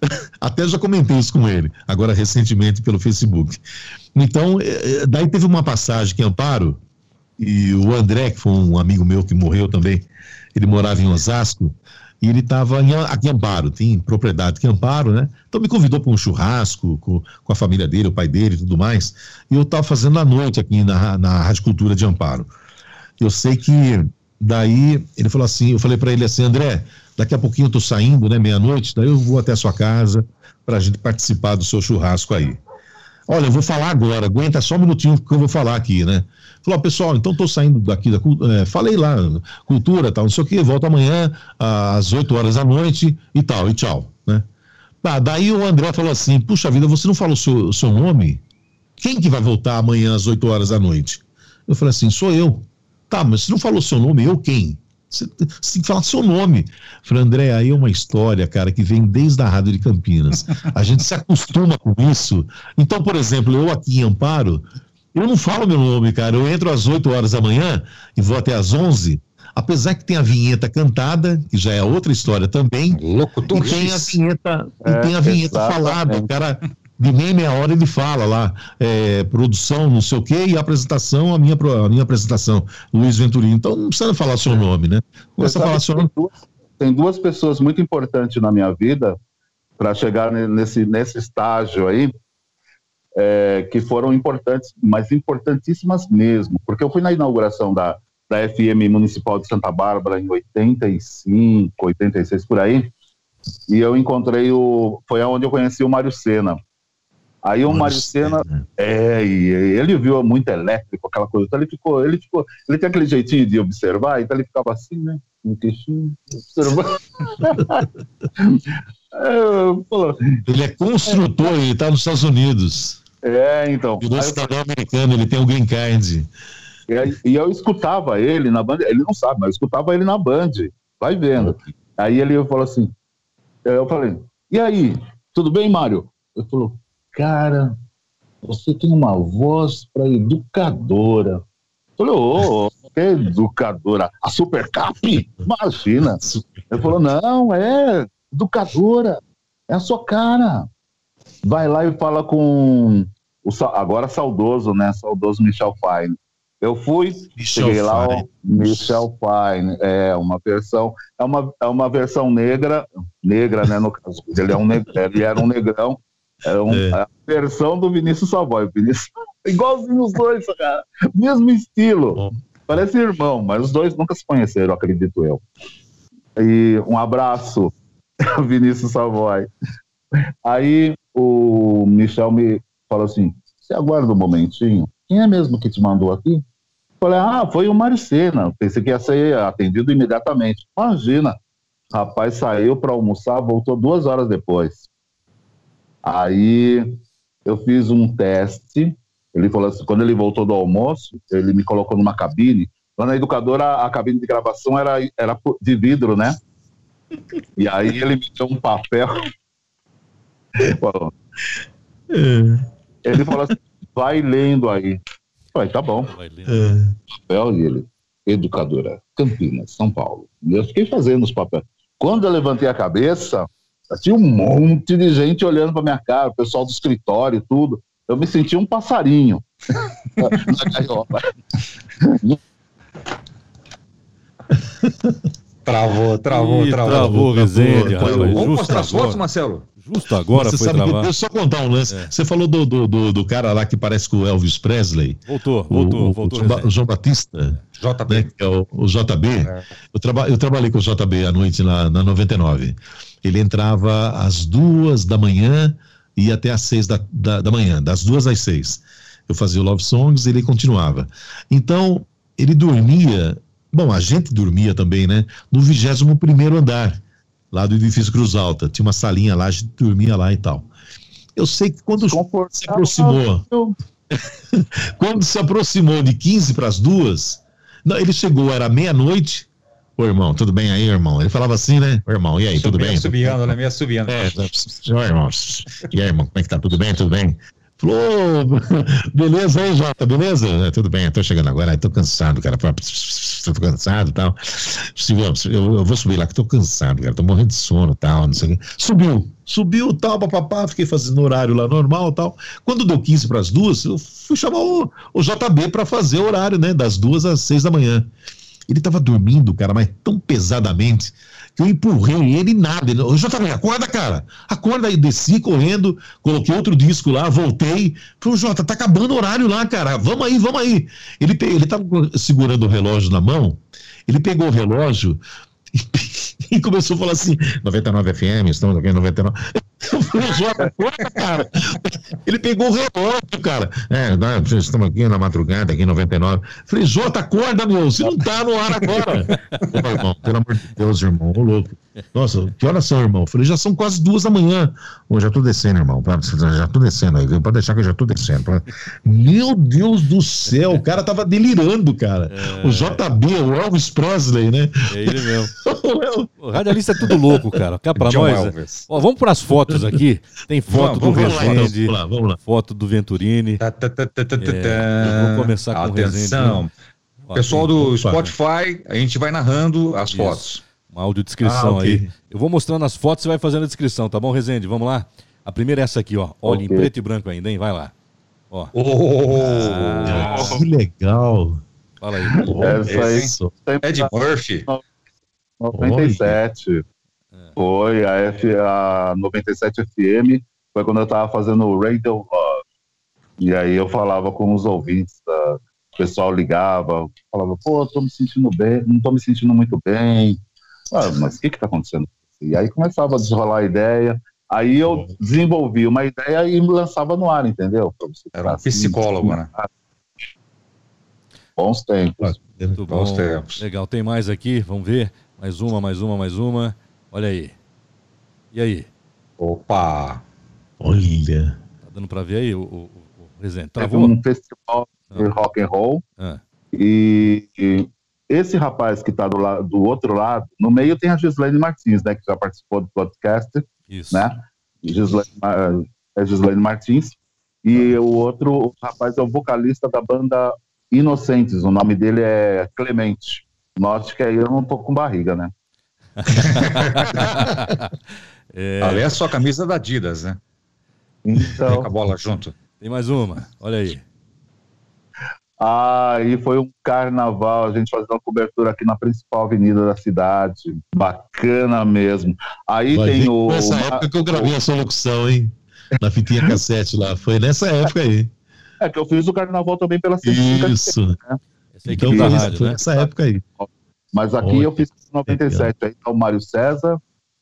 Até já comentei isso com ele, agora recentemente pelo Facebook. Então, eh, eh, daí teve uma passagem que Amparo, e o André, que foi um amigo meu que morreu também, ele morava em Osasco, e ele estava aqui em Amparo, tem propriedade aqui em Amparo, né? Então me convidou para um churrasco com, com, a família dele, o pai dele e tudo mais. E eu estava fazendo a noite aqui na, na Rádio Cultura de Amparo. Eu sei que daí ele falou assim, eu falei para ele assim, André, daqui a pouquinho eu tô saindo, né, meia-noite, daí eu vou até a sua casa para a gente participar do seu churrasco aí. Olha, eu vou falar agora, aguenta só um minutinho que eu vou falar aqui, né? Falou, pessoal, então estou saindo daqui da é, falei lá, cultura, tal, não sei o que, volto amanhã às 8 horas da noite e tal, e tchau, né? Tá, daí o André falou assim, puxa vida, você não falou o seu, seu nome? Quem que vai voltar amanhã às 8 horas da noite? Eu falei assim, sou eu. Tá, mas você não falou seu nome, eu quem? Você, você, tem que falar seu nome. Falei, André, aí é uma história, cara, que vem desde a Rádio de Campinas. A gente se acostuma com isso. Então, por exemplo, eu aqui em Amparo, eu não falo meu nome, cara. Eu entro às 8 horas da manhã e vou até às 11. Apesar que tem a vinheta cantada, que já é outra história também. Locutor. E tem a vinheta, é, e tem a vinheta falada. O cara, de meia meia hora, ele fala lá, é, produção, não sei o quê, e a apresentação, a minha, a minha apresentação, Luiz Venturini. Então não precisa falar seu nome, né? Começa a falar seu nome. Tem duas, tem duas pessoas muito importantes na minha vida para chegar nesse, nesse estágio aí é, que foram importantes, mas importantíssimas mesmo, porque eu fui na inauguração da, da FM Municipal de Santa Bárbara em 85, 86 por aí, e eu encontrei o. Foi onde eu conheci o Mário Sena. Aí o Mário Sena, é, e ele viu muito elétrico, aquela coisa, então ele ficou, ele ficou, ele tem aquele jeitinho de observar, então ele ficava assim, né? Um queixinho, observando. é, ele é construtor, ele está nos Estados Unidos. É, então. Virou cidadão americano, ele tem o green card. E, e eu escutava ele na banda, ele não sabe, mas eu escutava ele na band, vai vendo. Aí ele falou assim, eu falei, e E aí, tudo bem, Mário? Eu falou, cara, você tem uma voz para educadora. Eu falei, ô, oh, que educadora? A Super Cap? Imagina. Ele falou, não, é educadora, é a sua cara. Vai lá e fala com o agora saudoso, né? Saudoso Michel Fine. Eu fui, Michel cheguei lá, Fine. Michel Fine, é uma versão, é uma, é uma versão negra, negra, né, no caso, ele, é um, ele era um negrão, era um, é. a versão do Vinícius Savoy, Vinícius, igualzinho os dois, cara, mesmo estilo, Bom. parece irmão, mas os dois nunca se conheceram, acredito eu. E um abraço, Vinícius Savoy. Aí o Michel me falou assim, você aguarda um momentinho, quem é mesmo que te mandou aqui? Falei, ah, foi o Maricena. Pensei que ia ser atendido imediatamente. Imagina, rapaz saiu para almoçar, voltou duas horas depois. Aí eu fiz um teste. Ele falou assim, quando ele voltou do almoço, ele me colocou numa cabine. Lá na educadora, a cabine de gravação era, era de vidro, né? E aí ele me deu um papel. ele falou assim: vai lendo aí. Falei, tá bom. Papel e ele, educadora, Campinas, São Paulo. E eu fiquei fazendo os papéis. Quando eu levantei a cabeça, tinha um monte de gente olhando para minha cara, o pessoal do escritório e tudo. Eu me senti um passarinho na gaiola. Travou, travou, Ih, travou. Travou, Rezende. Vamos mostrar as fotos, Marcelo? Justo agora Você foi sabe, travar. Deixa eu só contar um lance. É. Você falou do, do, do, do, cara lá que parece com o Elvis Presley. Voltou, voltou, o, voltou. O, o João Batista. JB. Né, é o, o, JB. É. Eu, traba, eu trabalhei com o JB à noite na, na 99. Ele entrava às duas da manhã e até às seis da, da, da manhã, das duas às seis. Eu fazia o Love Songs e ele continuava. Então, ele dormia. Bom, a gente dormia também, né? No 21 primeiro andar lá do edifício Cruz Alta. Tinha uma salinha lá, a gente dormia lá e tal. Eu sei que quando se aproximou, quando se aproximou de 15 para as duas, não, ele chegou, era meia-noite. Ô irmão, tudo bem aí, irmão? Ele falava assim, né? Ô irmão, e aí, tudo bem? Subiando, né? Meia subiando. É, ô irmão, e aí, irmão, como é que tá? Tudo bem? Tudo bem? Falou, beleza aí, Jota, beleza? É, tudo bem, tô chegando agora, tô cansado, cara. Tô cansado e tal. Eu, eu, vou subir lá que tô cansado, cara. Tô morrendo de sono e tal, não sei o quê. Subiu, subiu tal, papapá, fiquei fazendo horário lá normal tal. Quando deu 15 para as duas, eu fui chamar o, o JB para fazer o horário, né? Das duas às seis da manhã. Ele tava dormindo, cara, mas tão pesadamente que eu empurrei ele e nada. Eu já falei, acorda, cara. Acorda aí, desci correndo, coloquei outro disco lá, voltei. Falei, Jota, tá acabando o horário lá, cara. Vamos aí, vamos aí. Ele, ele tava segurando o relógio na mão, ele pegou o relógio e, começou a falar assim: 99 FM, estamos aqui em 99. Eu falei, cara. Ele pegou o relógio, cara. É, nós estamos aqui na madrugada, aqui em 99. Falei, Jota, acorda, meu, você não tá no ar agora. Ô, irmão, pelo amor de Deus, irmão, ô louco. Nossa, que horas são, irmão? Falei, já são quase duas da manhã. Ô, já tô descendo, irmão. Já tô descendo aí, pode deixar que eu já tô descendo. Meu Deus do céu, o cara tava delirando, cara. É... O JB, o Elvis Presley, né? É ele mesmo. O radialista é tudo louco, cara. Cá pra John nós. Elvis. Ó, vamos pras fotos aqui. Tem foto vamos, do Rezende, vamos lá, vamos lá. foto do Venturini. Tá, tá, tá, é, vou começar com Atenção. o Pessoal do Spotify, a gente vai narrando as Isso. fotos. Uma audiodescrição ah, okay. aí. Eu vou mostrando as fotos, você vai fazendo a descrição, tá bom, Rezende? Vamos lá? A primeira é essa aqui, ó. Olha, okay. em preto e branco ainda, hein? Vai lá. Ó. Oh, ah, que legal. Fala aí. Essa aí. É de Murphy. 97. É. Foi a, F, a 97 FM. Foi quando eu tava fazendo o Radio Love. E aí eu falava com os ouvintes, tá? o pessoal ligava, falava, pô, tô me sentindo bem, não tô me sentindo muito bem, ah, mas o que está acontecendo? E aí começava a desrolar a ideia. Aí eu desenvolvi uma ideia e me lançava no ar, entendeu? Era um assim, psicólogo, né? Bons tempos. Muito bons bom. tempos. Legal, tem mais aqui, vamos ver. Mais uma, mais uma, mais uma. Olha aí. E aí? Opa! Olha! Tá dando pra ver aí o, o, o Travou? um festival de ah. rock and roll. Ah. E, e esse rapaz que está do, do outro lado, no meio tem a Gislaine Martins, né, que já participou do podcast, Isso. né? Gislaine, é Gislaine Martins. E o outro rapaz é o vocalista da banda Inocentes, o nome dele é Clemente. Note que aí eu não tô com barriga, né? é... Ali é só camisa da Adidas, né? Então... Com a bola junto. Tem mais uma, olha aí. Ah, e foi um carnaval, a gente fazendo uma cobertura aqui na principal avenida da cidade. Bacana mesmo. Aí Vai tem o. Nessa época que eu gravei a sua locução, hein? Na fitinha cassete lá. Foi nessa época aí. É que eu fiz o carnaval também pela Isso. Né? Então, foi, rádio, foi né? nessa época aí. Mas aqui eu fiz 97. Aí tá o Mário César,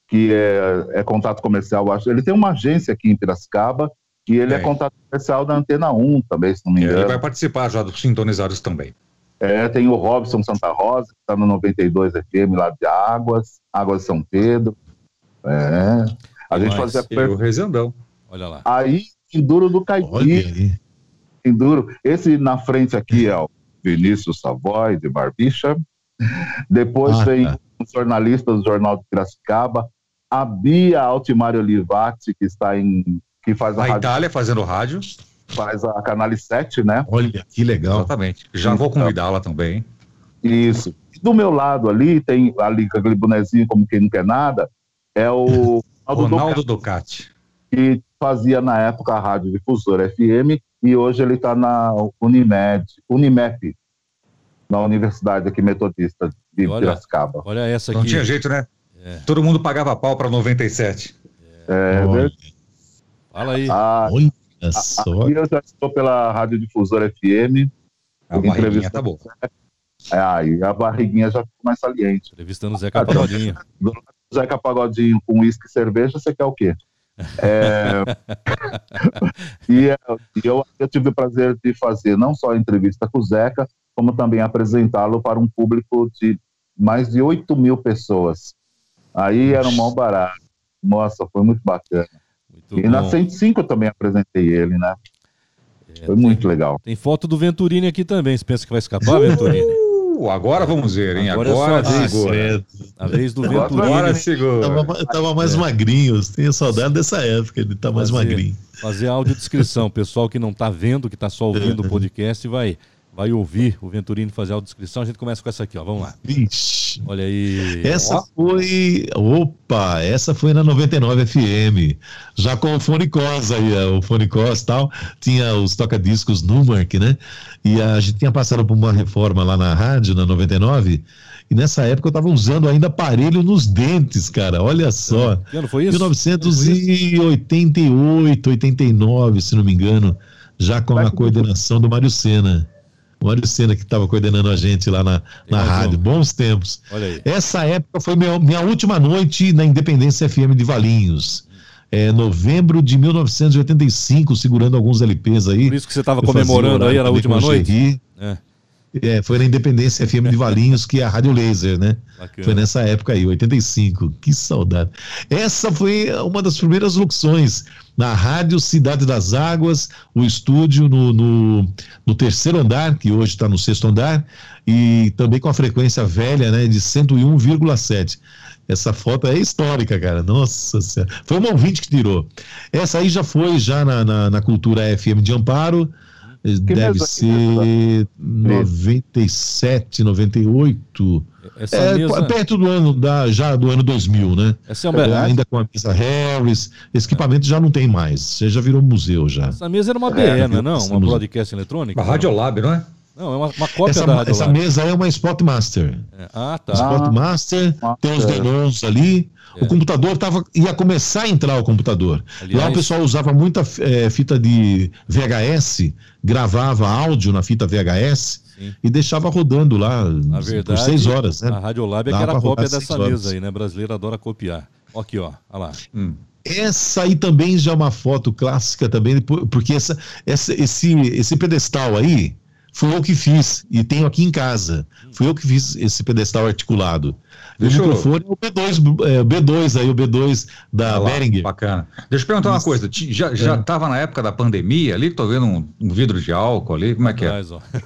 que é, é contato comercial, acho. Ele tem uma agência aqui em Piracicaba e ele é, é contato comercial da Antena 1 também, se não me engano. Ele vai participar já dos sintonizados também. É, tem o Robson Santa Rosa, que está no 92 FM lá de Águas, Águas de São Pedro. É. A gente fazia. Per... O Rezendão. Olha lá. Aí, Enduro do Caipira. Enduro. Esse na frente aqui é o Vinícius Savoy, de Barbicha. Depois ah, vem tá. um jornalista do Jornal de Piracicaba, a Bia Altimário Olivati, que está em que faz a, a rádio, Itália fazendo rádio. Faz a Canale 7, né? Olha, que legal. Exatamente. Já então, vou convidá-la também. Isso. Do meu lado ali, tem ali com aquele bonezinho como quem não quer nada, é o Ronaldo Ducati. Que fazia na época a Rádio Difusora FM e hoje ele está na Unimed, Unimep, na Universidade aqui Metodista de olha, Piracicaba. Olha essa aqui. Não tinha jeito, né? É. Todo mundo pagava pau para 97. É, é Fala aí. Ah, Olha só. Aqui eu já estou pela Rádio Difusora FM. A barriguinha tá boa. É, aí a barriguinha já ficou mais saliente. Entrevistando o Zeca Pagodinho. Zeca Pagodinho com uísque e cerveja, você quer o quê? É... e eu, eu tive o prazer de fazer não só a entrevista com o Zeca, como também apresentá-lo para um público de mais de 8 mil pessoas. Aí era um mau barato. Nossa, foi muito bacana. Muito e bom. na 105 eu também apresentei ele, né? É, Foi tem, muito legal. Tem foto do Venturini aqui também. Você pensa que vai escapar, Venturini? Uh, agora vamos ver, hein? Agora, agora é segura. A vez do Venturini. Agora segura. Tava, tava mais é. magrinho. Tenho saudade dessa época. Ele tá mais fazer, magrinho. Fazer audiodescrição. Pessoal que não tá vendo, que tá só ouvindo o podcast, vai vai ouvir o Venturini fazer a descrição. A gente começa com essa aqui, ó. Vamos lá. Vixe. Olha aí. Essa ó. foi. Opa, essa foi na 99 FM. Já com o Fone Cos aí, o Fone Cos e tal. Tinha os toca-discos Numark, né? E a gente tinha passado por uma reforma lá na rádio, na 99. E nessa época eu estava usando ainda aparelho nos dentes, cara. Olha só. Que ano foi isso? 1988, 89, se não me engano. Já com a coordenação do Mário Sena. O Mário Sena que estava coordenando a gente lá na, na rádio. Bons tempos. Essa época foi minha, minha última noite na Independência FM de Valinhos. É, novembro de 1985, segurando alguns LPs aí. Por isso que você estava comemorando aí, era a última noite? É. É, foi na Independência FM de Valinhos, que é a Rádio Laser, né? Bacana. Foi nessa época aí, 85. Que saudade. Essa foi uma das primeiras locuções na Rádio Cidade das Águas, o estúdio no, no, no terceiro andar, que hoje está no sexto andar, e também com a frequência velha, né, de 101,7. Essa foto é histórica, cara. Nossa Senhora. Foi uma ouvinte que tirou. Essa aí já foi já na, na, na Cultura FM de Amparo que Deve ser 97, 98. Essa é, mesa... Perto do ano da, já do ano 2000, né? Essa é, uma... é ainda com a mesa Harris. Esse equipamento é. já não tem mais. Você já virou museu já. Essa mesa era uma BE, é, não é não? Uma broadcast eletrônica? Uma Radiolab, não é? Não, é uma, uma cópia essa, da Essa mesa é uma Spotmaster. É. Ah, tá. Spotmaster, ah, tem os denons ali. É. O computador tava, ia começar a entrar o computador. Aliás, Lá o pessoal usava muita é, fita de VHS, gravava áudio na fita VHS sim. e deixava rodando lá verdade, por seis horas. Né? A Radiolab é que era a cópia dessa mesa aí, né? Brasileiro adora copiar. Aqui, ó. Olha lá. Hum. Essa aí também já é uma foto clássica também, porque essa, essa, esse, esse pedestal aí Foi eu que fiz e tenho aqui em casa. Fui eu que fiz esse pedestal articulado. Deixa o microfone é o B2, é, B2 aí, o B2 da ah, Behringer. Bacana. Deixa eu perguntar uma coisa. Já, já é. na época da pandemia ali, tô vendo um, um, vidro de álcool ali, como é que é?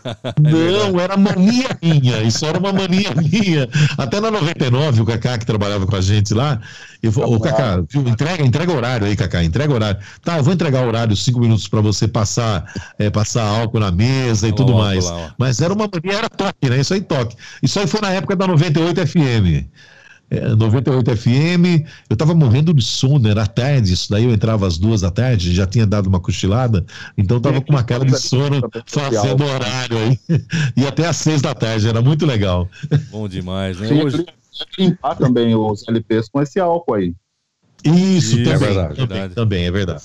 Não, era mania minha, isso era uma mania minha. Até na 99, o Kaká que trabalhava com a gente lá, eu falei, ô Kaká, entrega, entrega horário aí, Kaká, entrega horário. Tá, eu vou entregar horário, cinco minutos para você passar, é, passar álcool na mesa e tudo mais. Lá, Mas era uma mania, era toque, né? Isso aí toque. Isso aí foi na época da 98 FM é, 98 FM, eu estava morrendo de sono, era tarde, isso daí eu entrava às duas da tarde, já tinha dado uma cochilada, então estava com uma cara de sono fazendo horário aí, e até às seis da tarde, era muito legal. Bom demais, né? Hoje... limpar também os LPs com esse álcool aí. Isso, Isso também, é verdade, também, verdade. também, é verdade.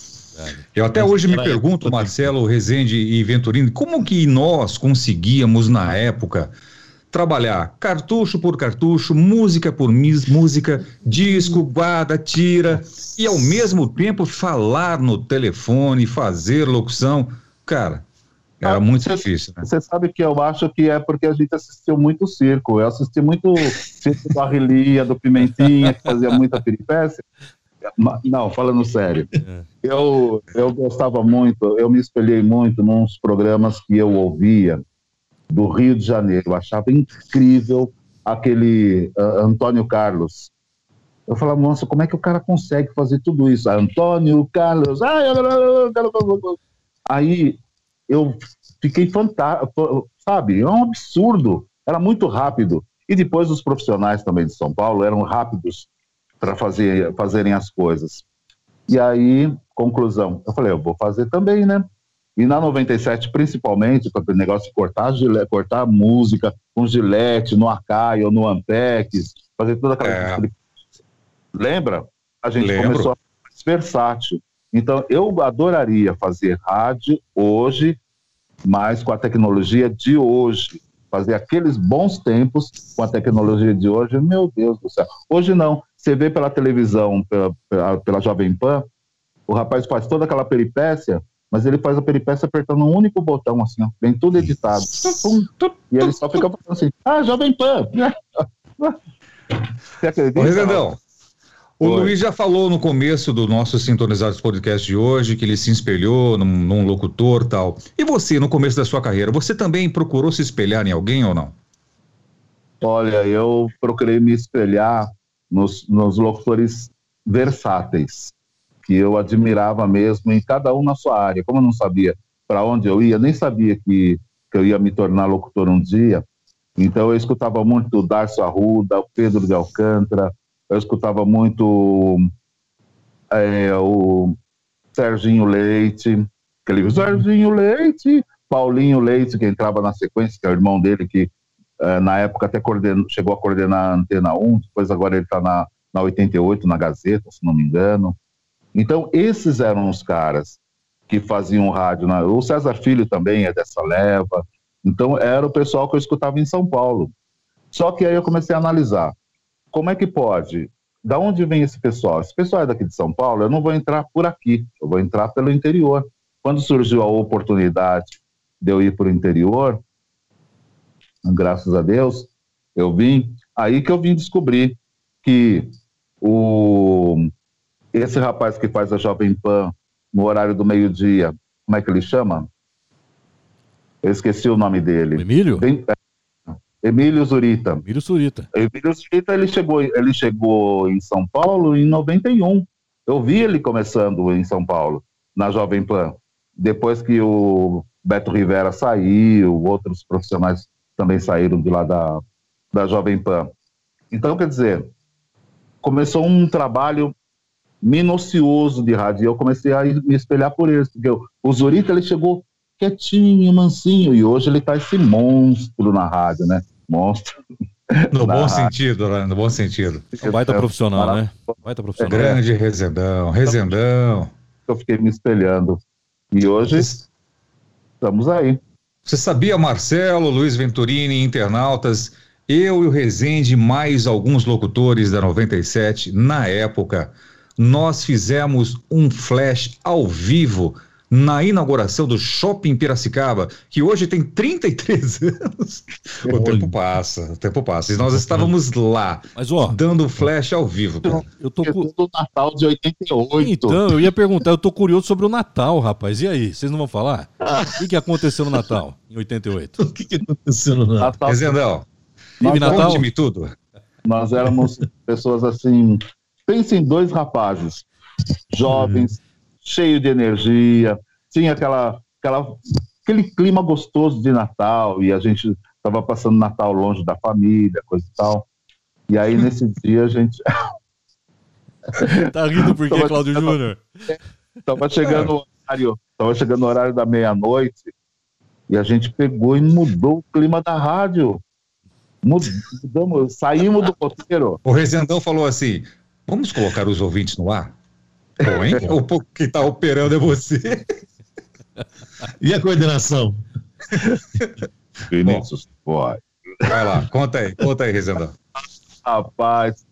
Eu até hoje me pergunto, Marcelo, Rezende e Venturini, como que nós conseguíamos na época trabalhar cartucho por cartucho, música por música, disco, guarda, tira, e ao mesmo tempo falar no telefone, fazer locução. Cara, era muito você, difícil. Né? Você sabe que eu acho que é porque a gente assistiu muito circo. Eu assisti muito circo do Arrelia, do Pimentinha, que fazia muita peripécia. Não, falando sério. É. Eu, eu gostava muito, eu me espelhei muito nos programas que eu ouvia do Rio de Janeiro. Eu achava incrível aquele uh, Antônio Carlos. Eu falava, nossa, como é que o cara consegue fazer tudo isso? Antônio Carlos. Aí eu fiquei fantástico, sabe? É um absurdo. Era muito rápido. E depois os profissionais também de São Paulo eram rápidos para fazer, fazerem as coisas. E aí, conclusão, eu falei, eu vou fazer também, né? E na 97, principalmente, com aquele negócio de cortar, gilete, cortar música com gilete no Akai ou no Ampex, fazer toda aquela. É. Lembra? A gente Lembro. começou a ser versátil. Então, eu adoraria fazer rádio hoje, mas com a tecnologia de hoje. Fazer aqueles bons tempos com a tecnologia de hoje, meu Deus do céu. Hoje não. Você vê pela televisão, pela, pela, pela Jovem Pan, o rapaz faz toda aquela peripécia, mas ele faz a peripécia apertando um único botão, assim, ó, vem tudo editado. e ele só fica falando assim, ah, Jovem Pan! Você acredita? Ô, o Oi. Luiz já falou no começo do nosso Sintonizados Podcast de hoje que ele se espelhou num, num locutor tal. E você, no começo da sua carreira, você também procurou se espelhar em alguém ou não? Olha, eu procurei me espelhar nos, nos locutores versáteis que eu admirava mesmo em cada um na sua área. Como eu não sabia para onde eu ia, nem sabia que, que eu ia me tornar locutor um dia, então eu escutava muito o Darcio Arruda, o Pedro de Alcântara, eu escutava muito é, o Serginho Leite, aquele Serginho Leite, Paulinho Leite, que entrava na sequência, que é o irmão dele, que é, na época até chegou a coordenar a Antena 1, depois agora ele está na, na 88, na Gazeta, se não me engano. Então, esses eram os caras que faziam rádio. Na... O César Filho também é dessa leva. Então, era o pessoal que eu escutava em São Paulo. Só que aí eu comecei a analisar. Como é que pode? Da onde vem esse pessoal? Esse pessoal é daqui de São Paulo, eu não vou entrar por aqui, eu vou entrar pelo interior. Quando surgiu a oportunidade de eu ir para o interior, graças a Deus, eu vim, aí que eu vim descobrir que o, esse rapaz que faz a Jovem Pan no horário do meio-dia, como é que ele chama? Eu esqueci o nome dele. Emílio? Bem, é, Emílio Zurita. Emílio Zurita. Emílio Zurita, ele chegou, ele chegou em São Paulo em 91. Eu vi ele começando em São Paulo, na Jovem Pan. Depois que o Beto Rivera saiu, outros profissionais também saíram de lá da, da Jovem Pan. Então, quer dizer, começou um trabalho minucioso de rádio. E eu comecei a me espelhar por ele. Porque o Zurita ele chegou quietinho, mansinho, e hoje ele tá esse monstro na rádio, né? Monstro. No bom rádio. sentido, né? No bom sentido. Um baita profissional, né? Baita profissional. Grande Rezendão, Rezendão. Eu fiquei me espelhando. E hoje estamos aí. Você sabia, Marcelo, Luiz Venturini, internautas, eu e o Rezende, mais alguns locutores da 97, na época, nós fizemos um flash ao vivo na inauguração do Shopping Piracicaba, que hoje tem 33 anos. O tempo passa, o tempo passa. E nós estávamos lá, Mas, ó, dando flash ao vivo. Cara. Eu tô com o Natal de 88. Então, eu ia perguntar, eu tô curioso sobre o Natal, rapaz. E aí, vocês não vão falar? O que, que aconteceu no Natal, em 88? O que, que aconteceu no Natal? Rezendão, Natal? conte-me tudo. Nós éramos pessoas assim. Pense em dois rapazes, jovens, cheios de energia, tinha aquela, aquela, aquele clima gostoso de Natal, e a gente estava passando Natal longe da família, coisa e tal. E aí, nesse dia, a gente. tá rindo por quê, Cláudio Júnior? Tava chegando o horário, tava chegando o horário da meia-noite, e a gente pegou e mudou o clima da rádio. Mudamos, saímos do roteiro. O Rezendão falou assim: vamos colocar os ouvintes no ar? Hein? o que está operando é você. e a coordenação? Vinícius, pode. Vai lá, conta aí, conta aí, Rezendão. Rapaz,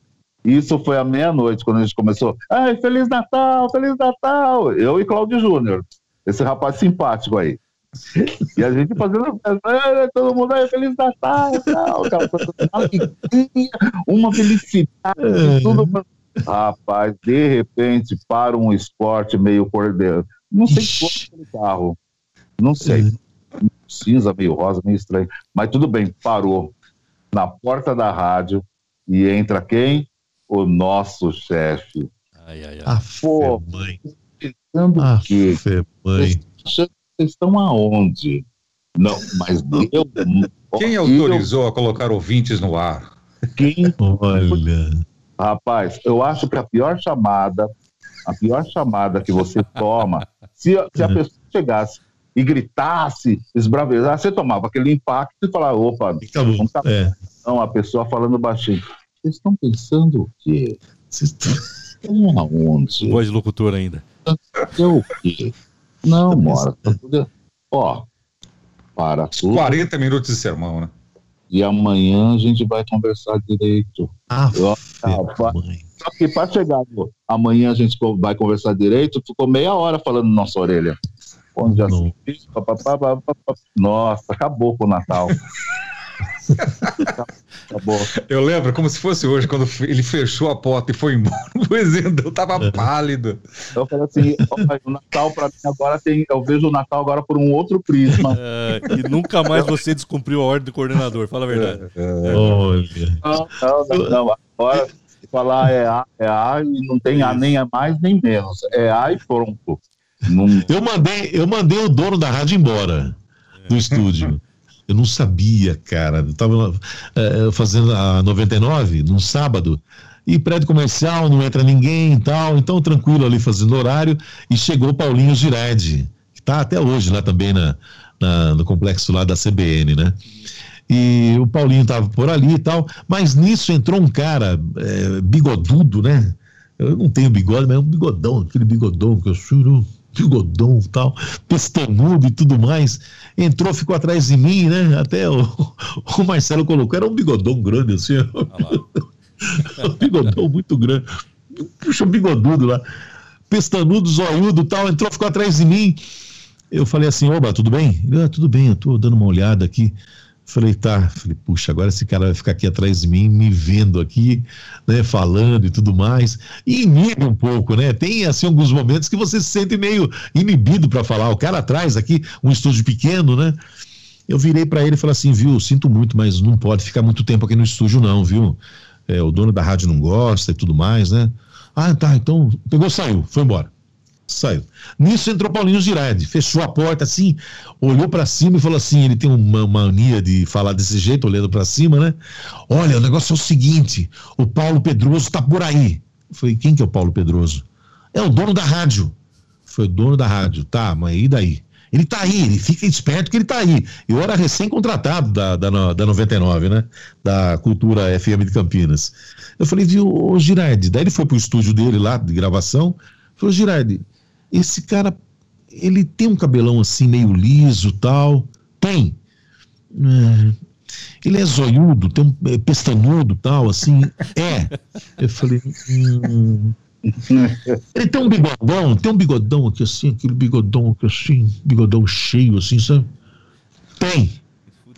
isso foi à meia-noite, quando a gente começou. Ai, Feliz Natal, Feliz Natal! Eu e Cláudio Júnior, esse rapaz simpático aí. E a gente fazendo todo mundo aí, Feliz Natal, tal, uma felicidade, tudo. Rapaz, de repente, para um esporte meio cordeiro. Não sei quanto carro. Não sei. Cinza, meio rosa, meio estranho. Mas tudo bem, parou. Na porta da rádio. E entra quem? O nosso chefe. Ai, ai, ai. A Pô, mãe. Pensando a que mãe vocês estão aonde? Não, mas eu. Quem autorizou eu, a colocar ouvintes no ar? Quem? Olha. Rapaz, eu acho que a pior chamada, a pior chamada que você toma, se, se a é. pessoa chegasse e gritasse, esbravejasse, você tomava aquele impacto e falava, opa, não tá é. Não, a pessoa falando baixinho. Vocês estão pensando o quê? Vocês estão aonde? Voz de locutor ainda. O quê? Não, mora. Tá tudo... Ó, para tudo. 40 minutos de sermão, né? E amanhã a gente vai conversar direito. Ah, Eu, só que para chegar amanhã a gente vai conversar direito, ficou meia hora falando na nossa orelha. Onde já Nossa, acabou com o Natal. Eu lembro como se fosse hoje, quando ele fechou a porta e foi embora. O Zendão tava é. pálido. Eu falei assim: o Natal para mim agora tem. Eu vejo o Natal agora por um outro prisma. É, e nunca mais você descumpriu a ordem do coordenador, fala a verdade. É, é. Não, não, não, não. Agora falar é A, é A e não tem A nem a mais nem menos. É A e pronto. Não... Eu, mandei, eu mandei o dono da rádio embora do estúdio. Eu não sabia, cara. Eu tava é, fazendo a 99 num sábado e prédio comercial, não entra ninguém e tal, então tranquilo ali fazendo horário e chegou Paulinho Girardi, que está até hoje lá também na, na, no complexo lá da CBN, né? E o Paulinho estava por ali e tal, mas nisso entrou um cara é, bigodudo, né? Eu não tenho bigode, mas é um bigodão, aquele bigodão que eu juro bigodão e tal, pestanudo e tudo mais. Entrou, ficou atrás de mim, né? Até o, o Marcelo colocou, era um bigodão grande assim. um bigodão muito grande. Puxa, um bigodudo lá. Pestanudo, zoiudo tal, entrou, ficou atrás de mim. Eu falei assim, oba, tudo bem? Ah, tudo bem, eu tô dando uma olhada aqui. Falei, tá. Falei, puxa, agora esse cara vai ficar aqui atrás de mim, me vendo aqui, né, falando e tudo mais. E inibe um pouco, né? Tem, assim, alguns momentos que você se sente meio inibido para falar. O cara atrás aqui, um estúdio pequeno, né? Eu virei para ele e falei assim, viu, sinto muito, mas não pode ficar muito tempo aqui no estúdio, não, viu? É, o dono da rádio não gosta e tudo mais, né? Ah, tá, então pegou, saiu, foi embora saiu. Nisso entrou Paulinho Girardi, fechou a porta assim, olhou para cima e falou assim: ele tem uma mania de falar desse jeito, olhando para cima, né? Olha, o negócio é o seguinte: o Paulo Pedroso tá por aí. Falei: quem que é o Paulo Pedroso? É o dono da rádio. Foi o dono da rádio, tá, mas e daí? Ele tá aí, ele fica esperto que ele tá aí. Eu era recém-contratado da, da, da 99, né? Da Cultura FM de Campinas. Eu falei, viu, ô Girardi. Daí ele foi pro estúdio dele lá, de gravação. Falou, Girardi, esse cara, ele tem um cabelão assim meio liso tal. Tem. É, ele é zoiudo, tem um é, pestanudo tal, assim. É. Eu falei, hum, Ele tem um bigodão, tem um bigodão aqui assim, aquele bigodão aqui assim, bigodão cheio assim, sabe? Tem.